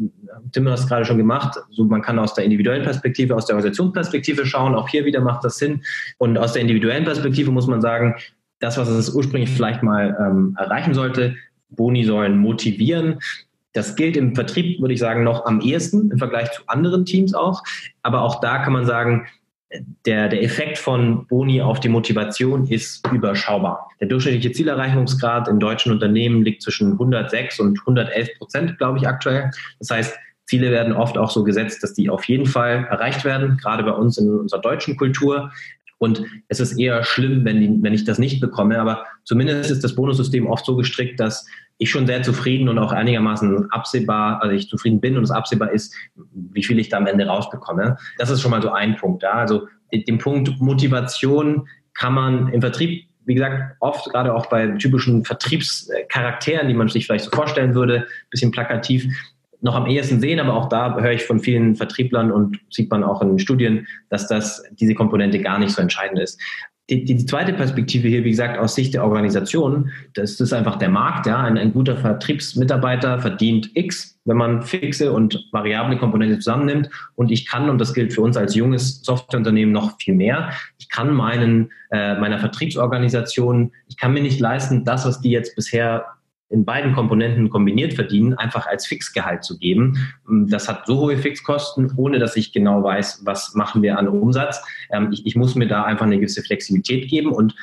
C: Tim, hast es gerade schon gemacht. So, man kann aus der individuellen Perspektive, aus der Organisationsperspektive schauen. Auch hier wieder macht das Sinn. Und aus der individuellen Perspektive muss man sagen, das, was es ursprünglich vielleicht mal ähm, erreichen sollte, Boni sollen motivieren. Das gilt im Vertrieb, würde ich sagen, noch am ehesten im Vergleich zu anderen Teams auch. Aber auch da kann man sagen, der, der Effekt von Boni auf die Motivation ist überschaubar. Der durchschnittliche Zielerreichungsgrad in deutschen Unternehmen liegt zwischen 106 und 111 Prozent, glaube ich, aktuell. Das heißt, Ziele werden oft auch so gesetzt, dass die auf jeden Fall erreicht werden, gerade bei uns in unserer deutschen Kultur. Und es ist eher schlimm, wenn, die, wenn ich das nicht bekomme. Aber zumindest ist das Bonussystem oft so gestrickt, dass ich schon sehr zufrieden und auch einigermaßen absehbar, also ich zufrieden bin und es absehbar ist, wie viel ich da am Ende rausbekomme. Das ist schon mal so ein Punkt. Ja? Also den Punkt Motivation kann man im Vertrieb wie gesagt, oft gerade auch bei typischen Vertriebscharakteren, die man sich vielleicht so vorstellen würde, bisschen plakativ, noch am ehesten sehen, aber auch da höre ich von vielen Vertrieblern und sieht man auch in Studien, dass das diese Komponente gar nicht so entscheidend ist die, die, zweite Perspektive hier, wie gesagt, aus Sicht der Organisation, das ist einfach der Markt. Ja? Ein, ein guter Vertriebsmitarbeiter verdient X, wenn man fixe und variable Komponente zusammennimmt. Und ich kann, und das gilt für uns als junges Softwareunternehmen noch viel mehr, ich kann meinen, äh, meiner Vertriebsorganisation, ich kann mir nicht leisten, das, was die jetzt bisher in beiden Komponenten kombiniert verdienen, einfach als Fixgehalt zu geben. Das hat so hohe Fixkosten, ohne dass ich genau weiß, was machen wir an Umsatz. Ähm, ich, ich muss mir da einfach eine gewisse Flexibilität geben und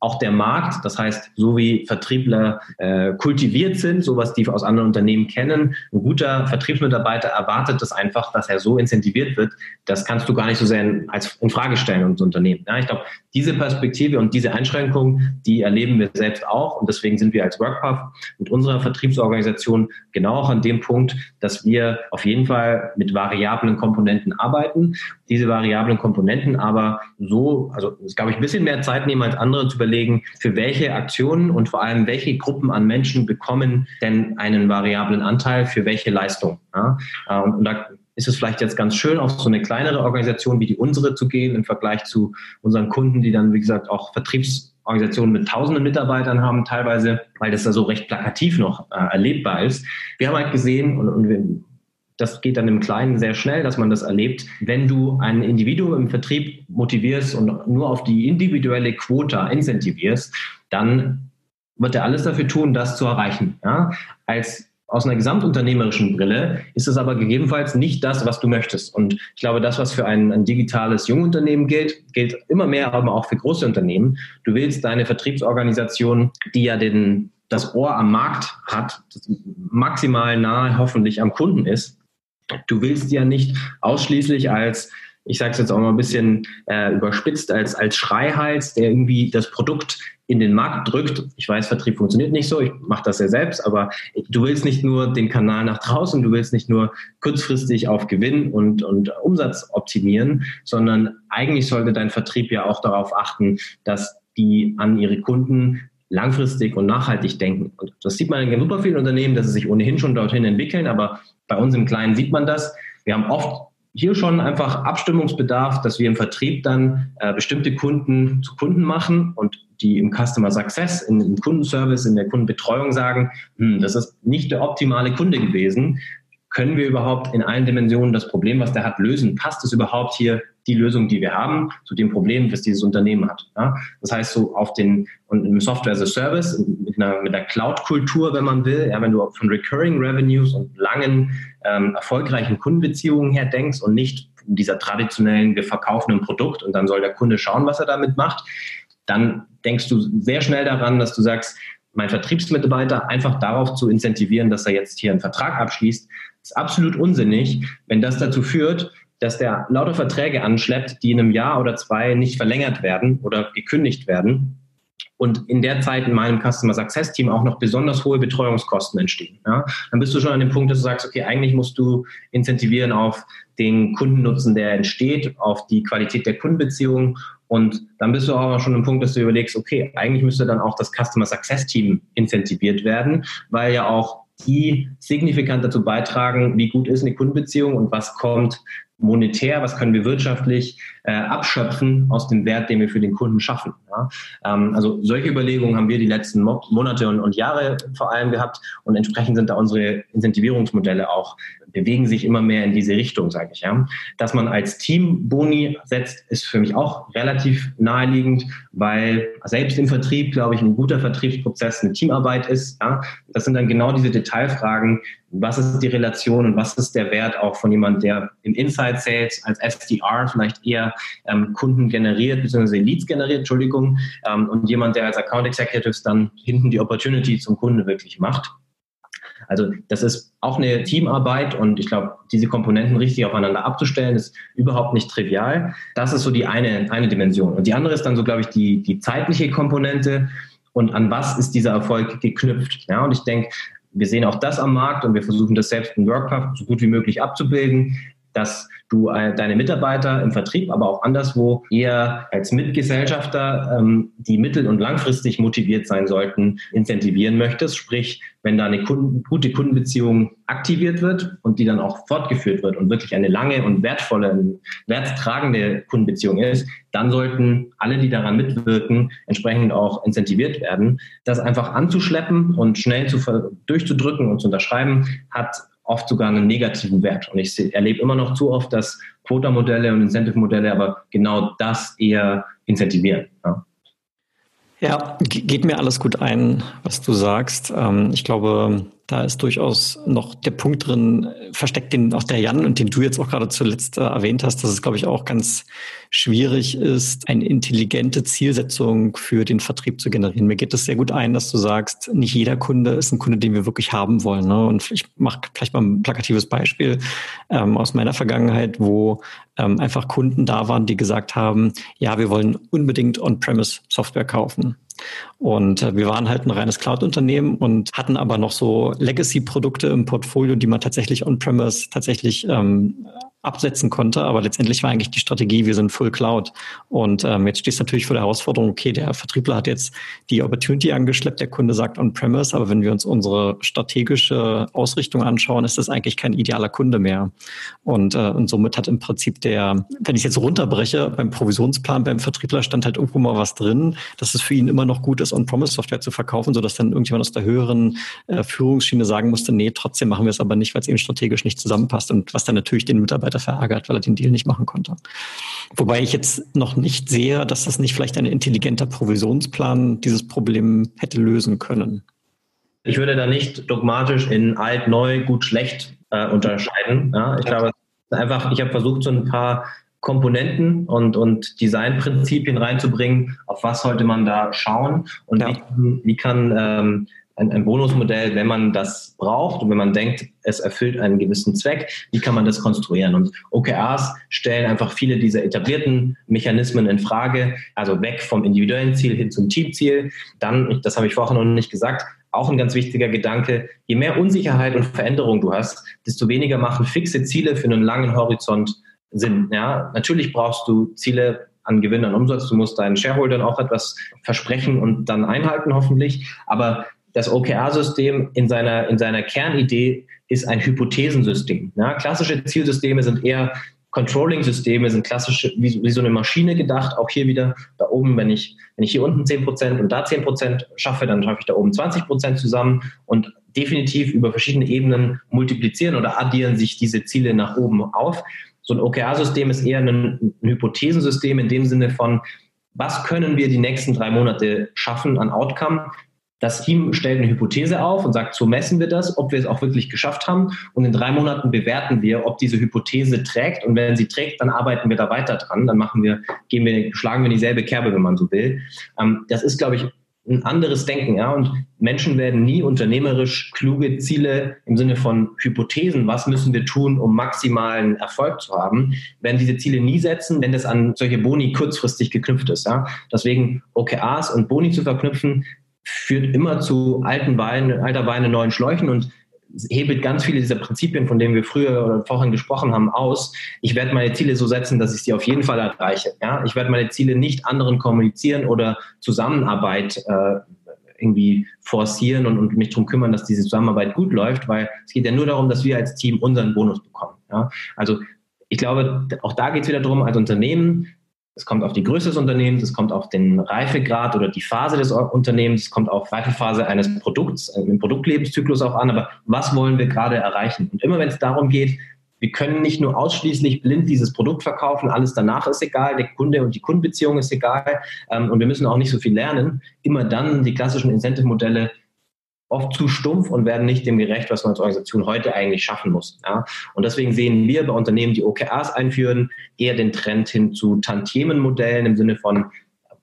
C: auch der Markt, das heißt, so wie Vertriebler äh, kultiviert sind, so was die aus anderen Unternehmen kennen, ein guter Vertriebsmitarbeiter erwartet das einfach, dass er so incentiviert wird. Das kannst du gar nicht so sehr als in Frage stellen uns Unternehmen. Ja, ich glaube, diese Perspektive und diese Einschränkung, die erleben wir selbst auch und deswegen sind wir als WorkPath mit unserer Vertriebsorganisation genau auch an dem Punkt, dass wir auf jeden Fall mit variablen Komponenten arbeiten. Diese variablen Komponenten aber so, also es glaube ich ein bisschen mehr Zeit nehmen als andere zu für welche Aktionen und vor allem welche Gruppen an Menschen bekommen denn einen variablen Anteil für welche Leistung. Ja? Äh, und, da ist es vielleicht jetzt ganz schön, auf so eine kleinere Organisation wie die unsere zu gehen im Vergleich zu unseren Kunden, die dann, wie gesagt, auch Vertriebsorganisationen mit tausenden Mitarbeitern haben, teilweise, weil das da so recht plakativ noch äh, erlebbar ist. Wir haben halt gesehen und, und das geht dann im Kleinen sehr schnell, dass man das erlebt. Wenn du ein Individuum im Vertrieb motivierst und nur auf die individuelle Quota incentivierst, dann wird er alles dafür tun, das zu erreichen. Ja? Als aus einer gesamtunternehmerischen Brille ist es aber gegebenenfalls nicht das, was du möchtest. Und ich glaube, das, was für ein, ein digitales Jungunternehmen gilt, gilt immer mehr aber auch für große Unternehmen. Du willst deine Vertriebsorganisation, die ja den, das Ohr am Markt hat, maximal nahe hoffentlich am Kunden ist. Du willst ja nicht ausschließlich als ich sage es jetzt auch mal ein bisschen äh, überspitzt, als, als Schreihals, der irgendwie das Produkt in den Markt drückt. Ich weiß, Vertrieb funktioniert nicht so, ich mache das ja selbst, aber du willst nicht nur den Kanal nach draußen, du willst nicht nur kurzfristig auf Gewinn und, und Umsatz optimieren, sondern eigentlich sollte dein Vertrieb ja auch darauf achten, dass die an ihre Kunden langfristig und nachhaltig denken. Und das sieht man in super vielen Unternehmen, dass sie sich ohnehin schon dorthin entwickeln, aber bei uns im Kleinen sieht man das. Wir haben oft hier schon einfach Abstimmungsbedarf, dass wir im Vertrieb dann äh, bestimmte Kunden zu Kunden machen und die im Customer Success, in, im Kundenservice, in der Kundenbetreuung sagen, hm, das ist nicht der optimale Kunde gewesen. Können wir überhaupt in allen Dimensionen das Problem, was der hat, lösen? Passt es überhaupt hier die Lösung, die wir haben, zu dem Problem, das dieses Unternehmen hat? Ja? Das heißt, so auf den, und im Software as a Service, mit einer, mit einer Cloud-Kultur, wenn man will, ja, wenn du von Recurring Revenues und langen, ähm, erfolgreichen Kundenbeziehungen her denkst und nicht dieser traditionellen, wir verkaufen ein Produkt und dann soll der Kunde schauen, was er damit macht, dann denkst du sehr schnell daran, dass du sagst, mein Vertriebsmitarbeiter einfach darauf zu incentivieren, dass er jetzt hier einen Vertrag abschließt, ist absolut unsinnig, wenn das dazu führt, dass der lauter Verträge anschleppt, die in einem Jahr oder zwei nicht verlängert werden oder gekündigt werden und in der Zeit in meinem Customer Success Team auch noch besonders hohe Betreuungskosten entstehen. Ja, dann bist du schon an dem Punkt, dass du sagst, okay, eigentlich musst du incentivieren auf den Kundennutzen, der entsteht, auf die Qualität der Kundenbeziehung und dann bist du aber schon im Punkt, dass du überlegst, okay, eigentlich müsste dann auch das Customer Success Team incentiviert werden, weil ja auch die signifikant dazu beitragen, wie gut ist eine Kundenbeziehung und was kommt monetär, was können wir wirtschaftlich äh, abschöpfen aus dem Wert, den wir für den Kunden schaffen. Ja? Ähm, also solche Überlegungen haben wir die letzten Mo Monate und, und, Jahre vor allem gehabt und entsprechend sind da unsere Incentivierungsmodelle auch bewegen sich immer mehr in diese Richtung, sage ich. Ja. Dass man als Team Boni setzt, ist für mich auch relativ naheliegend, weil selbst im Vertrieb, glaube ich, ein guter Vertriebsprozess eine Teamarbeit ist. Ja. Das sind dann genau diese Detailfragen, was ist die Relation und was ist der Wert auch von jemand, der im Inside Sales als SDR vielleicht eher ähm, Kunden generiert, beziehungsweise Leads generiert, Entschuldigung, ähm, und jemand, der als Account Executives dann hinten die Opportunity zum Kunden wirklich macht. Also das ist auch eine Teamarbeit und ich glaube, diese Komponenten richtig aufeinander abzustellen, ist überhaupt nicht trivial. Das ist so die eine, eine Dimension. Und die andere ist dann so, glaube ich, die, die zeitliche Komponente und an was ist dieser Erfolg geknüpft. Ja, und ich denke, wir sehen auch das am Markt und wir versuchen das selbst in Workcraft so gut wie möglich abzubilden, dass du äh, deine Mitarbeiter im Vertrieb, aber auch anderswo eher als Mitgesellschafter, ähm, die mittel- und langfristig motiviert sein sollten, incentivieren möchtest. Sprich, wenn da eine Kunden, gute Kundenbeziehung aktiviert wird und die dann auch fortgeführt wird und wirklich eine lange und wertvolle, werttragende Kundenbeziehung ist, dann sollten alle, die daran mitwirken, entsprechend auch incentiviert werden. Das einfach anzuschleppen und schnell zu, durchzudrücken und zu unterschreiben, hat oft sogar einen negativen Wert. Und ich erlebe immer noch zu oft, dass Quota-Modelle und Incentive-Modelle aber genau das eher incentivieren. Ja.
B: Ja, geht mir alles gut ein, was du sagst. Ähm, ich glaube, da ist durchaus noch der Punkt drin, versteckt den auch der Jan und den du jetzt auch gerade zuletzt äh, erwähnt hast, dass es, glaube ich, auch ganz schwierig ist, eine intelligente Zielsetzung für den Vertrieb zu generieren. Mir geht es sehr gut ein, dass du sagst, nicht jeder Kunde ist ein Kunde, den wir wirklich haben wollen. Ne? Und ich mache vielleicht mal ein plakatives Beispiel ähm, aus meiner Vergangenheit, wo ähm, einfach Kunden da waren, die gesagt haben, ja, wir wollen unbedingt On-Premise Software kaufen. Und äh, wir waren halt ein reines Cloud-Unternehmen und hatten aber noch so Legacy-Produkte im Portfolio, die man tatsächlich on-premise tatsächlich ähm, absetzen konnte. Aber letztendlich war eigentlich die Strategie, wir sind Full Cloud. Und ähm, jetzt stehst du natürlich vor der Herausforderung, okay, der Vertriebler hat jetzt die Opportunity angeschleppt, der Kunde sagt On-Premise, aber wenn wir uns unsere strategische Ausrichtung anschauen, ist das eigentlich kein idealer Kunde mehr. Und, äh, und somit hat im Prinzip der, wenn ich es jetzt runterbreche, beim Provisionsplan, beim Vertriebler stand halt irgendwo mal was drin, dass es für ihn immer noch gut ist, On-Promise-Software zu verkaufen, sodass dann irgendjemand aus der höheren äh, Führungsschiene sagen musste, nee, trotzdem machen wir es aber nicht, weil es eben strategisch nicht zusammenpasst und was dann natürlich den Mitarbeiter er verärgert, weil er den Deal nicht machen konnte. Wobei ich jetzt noch nicht sehe, dass das nicht vielleicht ein intelligenter Provisionsplan dieses Problem hätte lösen können.
C: Ich würde da nicht dogmatisch in alt, neu, gut, schlecht äh, unterscheiden. Ja, ich glaube, einfach, ich habe versucht, so ein paar Komponenten und, und Designprinzipien reinzubringen, auf was sollte man da schauen und ja. wie, wie kann ähm, ein, ein Bonusmodell, wenn man das braucht und wenn man denkt, es erfüllt einen gewissen Zweck, wie kann man das konstruieren? Und OKRs stellen einfach viele dieser etablierten Mechanismen in Frage, also weg vom individuellen Ziel hin zum Teamziel. Dann, das habe ich vorher noch nicht gesagt, auch ein ganz wichtiger Gedanke, je mehr Unsicherheit und Veränderung du hast, desto weniger machen fixe Ziele für einen langen Horizont Sinn. Ja, natürlich brauchst du Ziele an Gewinn, an Umsatz. Du musst deinen Shareholdern auch etwas versprechen und dann einhalten, hoffentlich. Aber das OKR-System in seiner, in seiner Kernidee ist ein Hypothesensystem. Ja, klassische Zielsysteme sind eher Controlling-Systeme, sind klassische, wie, wie, so eine Maschine gedacht. Auch hier wieder da oben, wenn ich, wenn ich hier unten 10% und da 10% schaffe, dann schaffe ich da oben 20% zusammen und definitiv über verschiedene Ebenen multiplizieren oder addieren sich diese Ziele nach oben auf. So ein OKR-System ist eher ein, ein Hypothesensystem in dem Sinne von, was können wir die nächsten drei Monate schaffen an Outcome? Das Team stellt eine Hypothese auf und sagt, so messen wir das, ob wir es auch wirklich geschafft haben. Und in drei Monaten bewerten wir, ob diese Hypothese trägt. Und wenn sie trägt, dann arbeiten wir da weiter dran. Dann machen wir, gehen wir, schlagen wir dieselbe Kerbe, wenn man so will. Ähm, das ist, glaube ich, ein anderes Denken, ja. Und Menschen werden nie unternehmerisch kluge Ziele im Sinne von Hypothesen, was müssen wir tun, um maximalen Erfolg zu haben, werden diese Ziele nie setzen, wenn das an solche Boni kurzfristig geknüpft ist, ja. Deswegen OKRs und Boni zu verknüpfen, führt immer zu alten Weinen, alter Weine, neuen Schläuchen und hebelt ganz viele dieser Prinzipien, von denen wir früher oder vorhin gesprochen haben, aus. Ich werde meine Ziele so setzen, dass ich sie auf jeden Fall erreiche. Ja? Ich werde meine Ziele nicht anderen kommunizieren oder Zusammenarbeit äh, irgendwie forcieren und, und mich darum kümmern, dass diese Zusammenarbeit gut läuft, weil es geht ja nur darum, dass wir als Team unseren Bonus bekommen. Ja? Also ich glaube, auch da geht es wieder darum, als Unternehmen es kommt auf die Größe des Unternehmens, es kommt auf den Reifegrad oder die Phase des Unternehmens, es kommt auf Reifephase eines Produkts, äh, im Produktlebenszyklus auch an, aber was wollen wir gerade erreichen? Und immer wenn es darum geht, wir können nicht nur ausschließlich blind dieses Produkt verkaufen, alles danach ist egal, der Kunde und die Kundenbeziehung ist egal ähm, und wir müssen auch nicht so viel lernen. Immer dann die klassischen Incentive-Modelle oft zu stumpf und werden nicht dem gerecht, was man als Organisation heute eigentlich schaffen muss. Ja? Und deswegen sehen wir bei Unternehmen, die OKRs einführen, eher den Trend hin zu Tantiemenmodellen im Sinne von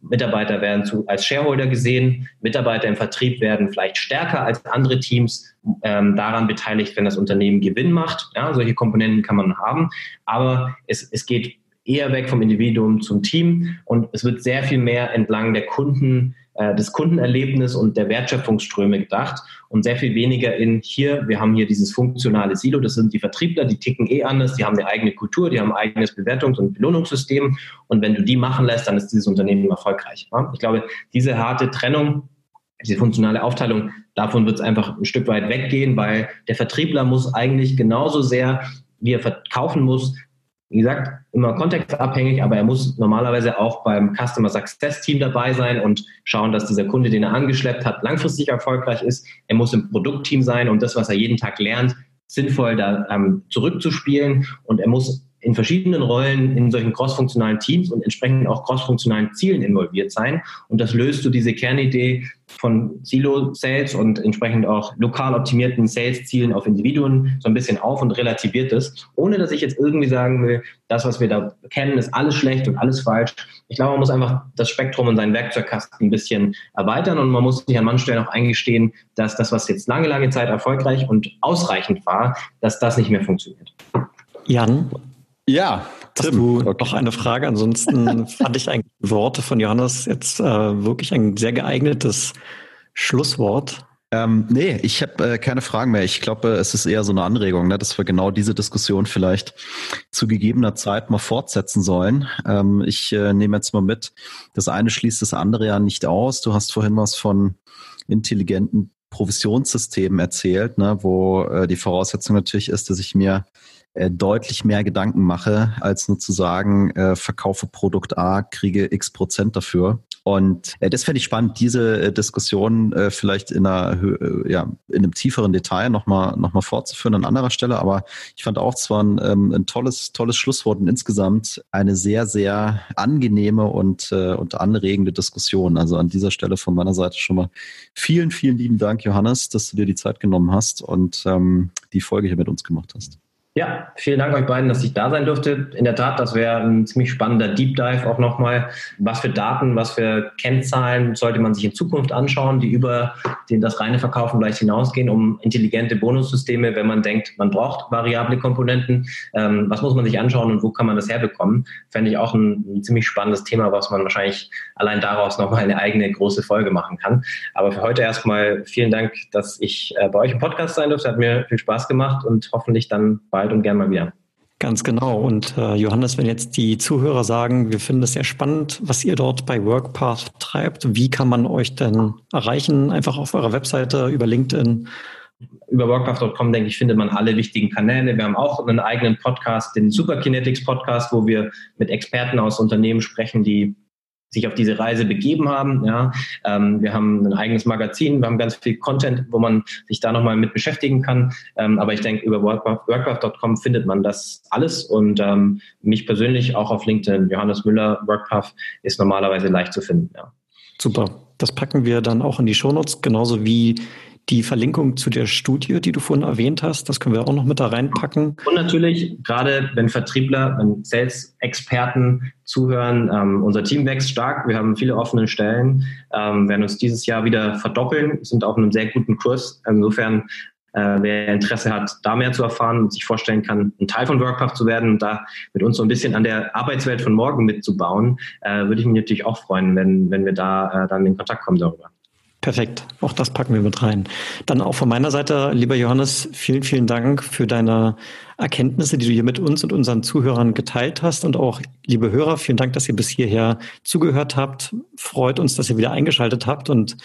C: Mitarbeiter werden zu, als Shareholder gesehen, Mitarbeiter im Vertrieb werden vielleicht stärker als andere Teams ähm, daran beteiligt, wenn das Unternehmen Gewinn macht. Ja, solche Komponenten kann man haben, aber es, es geht eher weg vom Individuum zum Team und es wird sehr viel mehr entlang der Kunden des Kundenerlebnis und der Wertschöpfungsströme gedacht und sehr viel weniger in hier, wir haben hier dieses funktionale Silo, das sind die Vertriebler, die ticken eh anders, die haben eine eigene Kultur, die haben ein eigenes Bewertungs- und Belohnungssystem und wenn du die machen lässt, dann ist dieses Unternehmen erfolgreich. Ich glaube, diese harte Trennung, diese funktionale Aufteilung, davon wird es einfach ein Stück weit weggehen, weil der Vertriebler muss eigentlich genauso sehr, wie er verkaufen muss, wie gesagt, immer kontextabhängig, aber er muss normalerweise auch beim Customer Success Team dabei sein und schauen, dass dieser Kunde, den er angeschleppt hat, langfristig erfolgreich ist. Er muss im Produktteam sein, um das, was er jeden Tag lernt, sinnvoll da ähm, zurückzuspielen und er muss in verschiedenen Rollen in solchen crossfunktionalen Teams und entsprechend auch crossfunktionalen Zielen involviert sein. Und das löst so diese Kernidee von Silo-Sales und entsprechend auch lokal optimierten Sales-Zielen auf Individuen so ein bisschen auf und relativiert es, ohne dass ich jetzt irgendwie sagen will, das, was wir da kennen, ist alles schlecht und alles falsch. Ich glaube, man muss einfach das Spektrum und seinen Werkzeugkasten ein bisschen erweitern und man muss sich an manchen Stellen auch eingestehen, dass das, was jetzt lange, lange Zeit erfolgreich und ausreichend war, dass das nicht mehr funktioniert.
B: Jan, ja, Tim. Hast du okay. noch eine Frage? Ansonsten fand ich eigentlich Worte von Johannes jetzt äh, wirklich ein sehr geeignetes Schlusswort.
A: Ähm, nee, ich habe äh, keine Fragen mehr. Ich glaube, es ist eher so eine Anregung, ne, dass wir genau diese Diskussion vielleicht zu gegebener Zeit mal fortsetzen sollen. Ähm, ich äh, nehme jetzt mal mit, das eine schließt das andere ja nicht aus. Du hast vorhin was von intelligenten Provisionssystemen erzählt, ne, wo äh, die Voraussetzung natürlich ist, dass ich mir deutlich mehr Gedanken mache, als nur zu sagen, äh, verkaufe Produkt A, kriege x Prozent dafür. Und äh, das fände ich spannend, diese äh, Diskussion äh, vielleicht in einer, äh, ja, in einem tieferen Detail nochmal noch mal fortzuführen an anderer Stelle. Aber ich fand auch, es war ein, ähm, ein tolles, tolles Schlusswort und insgesamt eine sehr, sehr angenehme und, äh, und anregende Diskussion. Also an dieser Stelle von meiner Seite schon mal vielen, vielen lieben Dank, Johannes, dass du dir die Zeit genommen hast und ähm, die Folge hier mit uns gemacht hast.
C: Ja, vielen Dank euch beiden, dass ich da sein durfte. In der Tat, das wäre ein ziemlich spannender Deep Dive auch nochmal. Was für Daten, was für Kennzahlen sollte man sich in Zukunft anschauen, die über den, das reine Verkaufen vielleicht hinausgehen, um intelligente Bonussysteme, wenn man denkt, man braucht variable Komponenten. Ähm, was muss man sich anschauen und wo kann man das herbekommen? Fände ich auch ein, ein ziemlich spannendes Thema, was man wahrscheinlich allein daraus nochmal eine eigene große Folge machen kann. Aber für heute erstmal vielen Dank, dass ich äh, bei euch im Podcast sein durfte. Hat mir viel Spaß gemacht und hoffentlich dann bald bald und gern mal wieder.
B: Ganz genau. Und äh, Johannes, wenn jetzt die Zuhörer sagen, wir finden es sehr spannend, was ihr dort bei WorkPath treibt, wie kann man euch denn erreichen? Einfach auf eurer Webseite, über LinkedIn?
C: Über workpath.com, denke ich, findet man alle wichtigen Kanäle. Wir haben auch einen eigenen Podcast, den Superkinetics Podcast, wo wir mit Experten aus Unternehmen sprechen, die sich auf diese Reise begeben haben. Ja. Ähm, wir haben ein eigenes Magazin, wir haben ganz viel Content, wo man sich da nochmal mit beschäftigen kann. Ähm, aber ich denke, über workpath.com findet man das alles und ähm, mich persönlich auch auf LinkedIn, Johannes Müller, Workpath ist normalerweise leicht zu finden. Ja.
B: Super. Das packen wir dann auch in die Shownotes, genauso wie die Verlinkung zu der Studie, die du vorhin erwähnt hast, das können wir auch noch mit da reinpacken.
C: Und natürlich, gerade wenn Vertriebler, wenn Sales-Experten zuhören, ähm, unser Team wächst stark. Wir haben viele offene Stellen, ähm, werden uns dieses Jahr wieder verdoppeln, sind auf einem sehr guten Kurs. Insofern äh, wer Interesse hat, da mehr zu erfahren und sich vorstellen kann, ein Teil von Workcraft zu werden und da mit uns so ein bisschen an der Arbeitswelt von morgen mitzubauen, äh, würde ich mich natürlich auch freuen, wenn, wenn wir da äh, dann in Kontakt kommen darüber.
B: Perfekt. Auch das packen wir mit rein. Dann auch von meiner Seite, lieber Johannes, vielen, vielen Dank für deine Erkenntnisse, die du hier mit uns und unseren Zuhörern geteilt hast. Und auch, liebe Hörer, vielen Dank, dass ihr bis hierher zugehört habt. Freut uns, dass ihr wieder eingeschaltet habt. Und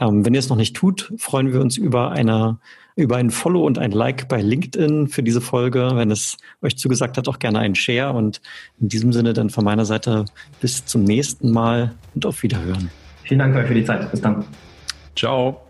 B: ähm, wenn ihr es noch nicht tut, freuen wir uns über eine über ein Follow und ein Like bei LinkedIn für diese Folge. Wenn es euch zugesagt hat, auch gerne einen Share. Und in diesem Sinne dann von meiner Seite bis zum nächsten Mal und auf Wiederhören.
C: Vielen Dank euch für die Zeit. Bis dann.
A: Ciao.